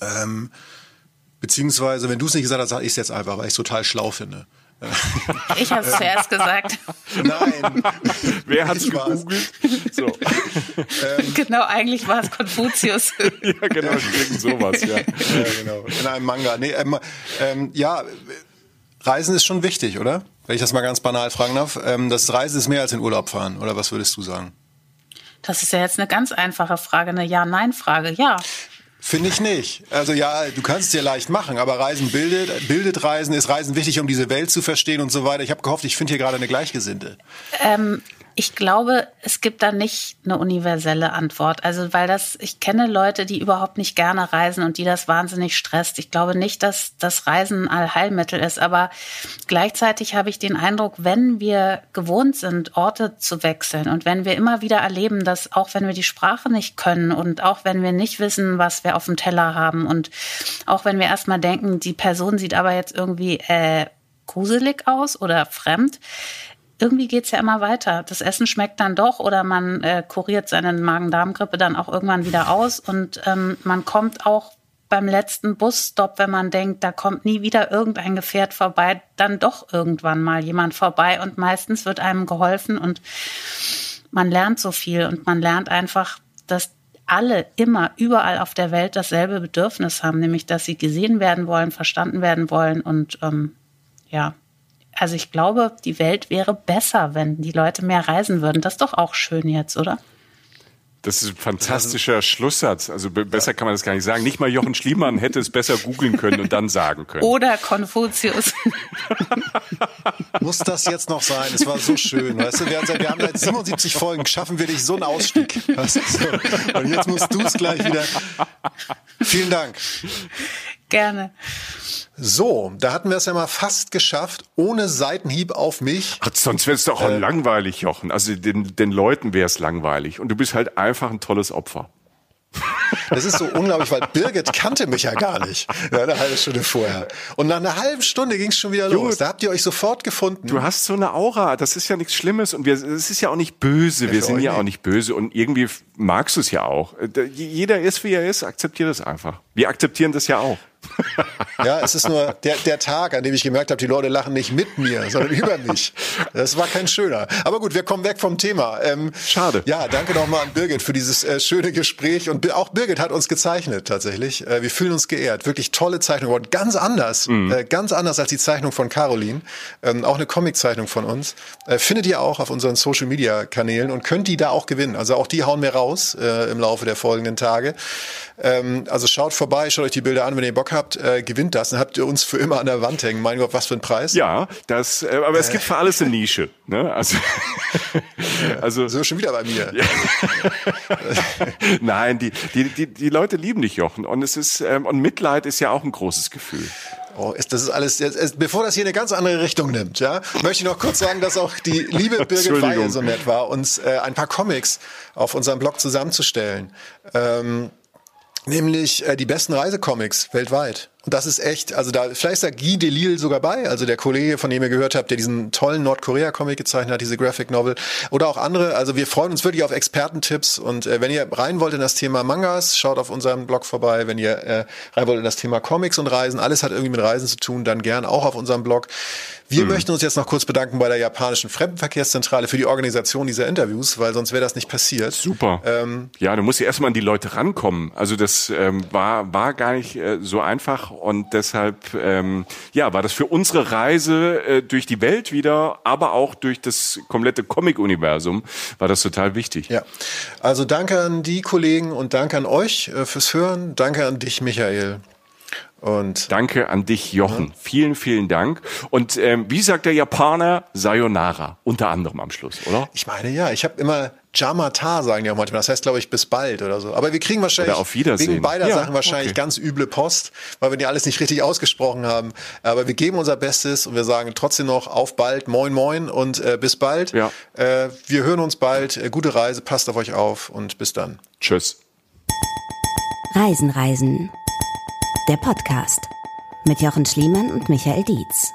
Ähm, beziehungsweise, wenn du es nicht gesagt hast, sage ich es jetzt einfach, weil ich es total schlau finde. Ich habe es zuerst gesagt. Nein. Wer hat es gegoogelt? So. Ähm, genau, eigentlich war es Konfuzius. ja, genau, irgend sowas, ja. ja. genau. In einem Manga. Nee, ähm, ähm, ja, Reisen ist schon wichtig, oder? Wenn ich das mal ganz banal fragen darf. Ähm, das Reisen ist mehr als in Urlaub fahren, oder was würdest du sagen? Das ist ja jetzt eine ganz einfache Frage, eine Ja-Nein-Frage. Ja. Finde ich nicht. Also ja, du kannst es dir leicht machen, aber Reisen bildet, bildet Reisen, ist Reisen wichtig, um diese Welt zu verstehen und so weiter. Ich habe gehofft, ich finde hier gerade eine Gleichgesinnte. Ähm, ich glaube, es gibt da nicht eine universelle Antwort. Also, weil das, ich kenne Leute, die überhaupt nicht gerne reisen und die das wahnsinnig stresst. Ich glaube nicht, dass das Reisen ein Allheilmittel ist, aber gleichzeitig habe ich den Eindruck, wenn wir gewohnt sind, Orte zu wechseln und wenn wir immer wieder erleben, dass auch wenn wir die Sprache nicht können und auch wenn wir nicht wissen, was wir auf dem Teller haben und auch wenn wir erstmal denken, die Person sieht aber jetzt irgendwie äh, gruselig aus oder fremd, irgendwie geht's ja immer weiter. Das Essen schmeckt dann doch oder man äh, kuriert seine Magen-Darm-Grippe dann auch irgendwann wieder aus und ähm, man kommt auch beim letzten Busstopp, wenn man denkt, da kommt nie wieder irgendein Gefährt vorbei, dann doch irgendwann mal jemand vorbei und meistens wird einem geholfen und man lernt so viel und man lernt einfach, dass alle immer überall auf der Welt dasselbe Bedürfnis haben, nämlich dass sie gesehen werden wollen, verstanden werden wollen und ähm, ja, also ich glaube, die Welt wäre besser, wenn die Leute mehr reisen würden. Das ist doch auch schön jetzt, oder? Das ist ein fantastischer Schlusssatz. Also besser kann man das gar nicht sagen. Nicht mal Jochen Schliemann hätte es besser googeln können und dann sagen können. Oder Konfuzius. Muss das jetzt noch sein? Es war so schön. Weißt du, wir haben, seit, wir haben seit 77 Folgen, schaffen wir dich so einen Ausstieg. Weißt du. Und jetzt musst du es gleich wieder. Vielen Dank. Gerne. So, da hatten wir es ja mal fast geschafft, ohne Seitenhieb auf mich. Ach, sonst wäre es doch auch äh, langweilig, Jochen. Also den, den Leuten wäre es langweilig. Und du bist halt einfach ein tolles Opfer. Das ist so unglaublich, weil Birgit kannte mich ja gar nicht. Ja, eine halbe Stunde vorher. Und nach einer halben Stunde ging es schon wieder los. Da habt ihr euch sofort gefunden. Du hast so eine Aura. Das ist ja nichts Schlimmes. Und wir, es ist ja auch nicht böse. Ja, wir sind ja nicht. auch nicht böse. Und irgendwie magst du es ja auch. Jeder ist, wie er ist. Akzeptiert es einfach. Wir akzeptieren das ja auch. Ja, es ist nur der, der Tag, an dem ich gemerkt habe, die Leute lachen nicht mit mir, sondern über mich. Das war kein schöner. Aber gut, wir kommen weg vom Thema. Ähm, Schade. Ja, danke nochmal an Birgit für dieses äh, schöne Gespräch. Und auch Birgit hat uns gezeichnet, tatsächlich. Äh, wir fühlen uns geehrt. Wirklich tolle Zeichnung geworden. Ganz anders. Mhm. Äh, ganz anders als die Zeichnung von Caroline. Ähm, auch eine Comiczeichnung von uns. Äh, findet ihr auch auf unseren Social Media Kanälen und könnt die da auch gewinnen. Also auch die hauen wir raus äh, im Laufe der folgenden Tage. Ähm, also schaut vorbei, schaut euch die Bilder an, wenn ihr Bock habt, äh, gewinnt das. Dann habt ihr uns für immer an der Wand hängen. Mein Gott, was für ein Preis. Ja, das, äh, aber es gibt für alles eine Nische. Ne? Also, also so schon wieder bei mir. Nein, die, die, die, die Leute lieben dich, Jochen. Und es ist, ähm, und Mitleid ist ja auch ein großes Gefühl. Oh, ist, das ist alles, jetzt, bevor das hier eine ganz andere Richtung nimmt, ja, möchte ich noch kurz sagen, dass auch die liebe Birgit Weil so nett war, uns äh, ein paar Comics auf unserem Blog zusammenzustellen. Ähm, nämlich äh, die besten Reisecomics weltweit. Und das ist echt, also da, vielleicht ist da Guy Delisle sogar bei, also der Kollege, von dem ihr gehört habt, der diesen tollen Nordkorea-Comic gezeichnet hat, diese Graphic Novel. Oder auch andere. Also wir freuen uns wirklich auf Expertentipps. Und äh, wenn ihr rein wollt in das Thema Mangas, schaut auf unserem Blog vorbei. Wenn ihr äh, rein wollt in das Thema Comics und Reisen, alles hat irgendwie mit Reisen zu tun, dann gern auch auf unserem Blog. Wir hm. möchten uns jetzt noch kurz bedanken bei der japanischen Fremdenverkehrszentrale für die Organisation dieser Interviews, weil sonst wäre das nicht passiert. Super. Ähm, ja, du musst ja erstmal an die Leute rankommen. Also das ähm, war, war gar nicht äh, so einfach und deshalb ähm, ja war das für unsere Reise äh, durch die Welt wieder, aber auch durch das komplette Comic-Universum war das total wichtig. Ja, also danke an die Kollegen und danke an euch äh, fürs Hören. Danke an dich, Michael. Und Danke an dich, Jochen. Ja. Vielen, vielen Dank. Und ähm, wie sagt der Japaner? Sayonara, unter anderem am Schluss, oder? Ich meine, ja. Ich habe immer Jamata, sagen die auch manchmal. Das heißt, glaube ich, bis bald oder so. Aber wir kriegen wahrscheinlich auf Wiedersehen. wegen beider ja, Sachen wahrscheinlich okay. ganz üble Post, weil wir die alles nicht richtig ausgesprochen haben. Aber wir geben unser Bestes und wir sagen trotzdem noch auf bald, moin, moin und äh, bis bald. Ja. Äh, wir hören uns bald. Äh, gute Reise, passt auf euch auf und bis dann. Tschüss. Reisen, Reisen der Podcast mit Jochen Schliemann und Michael Dietz.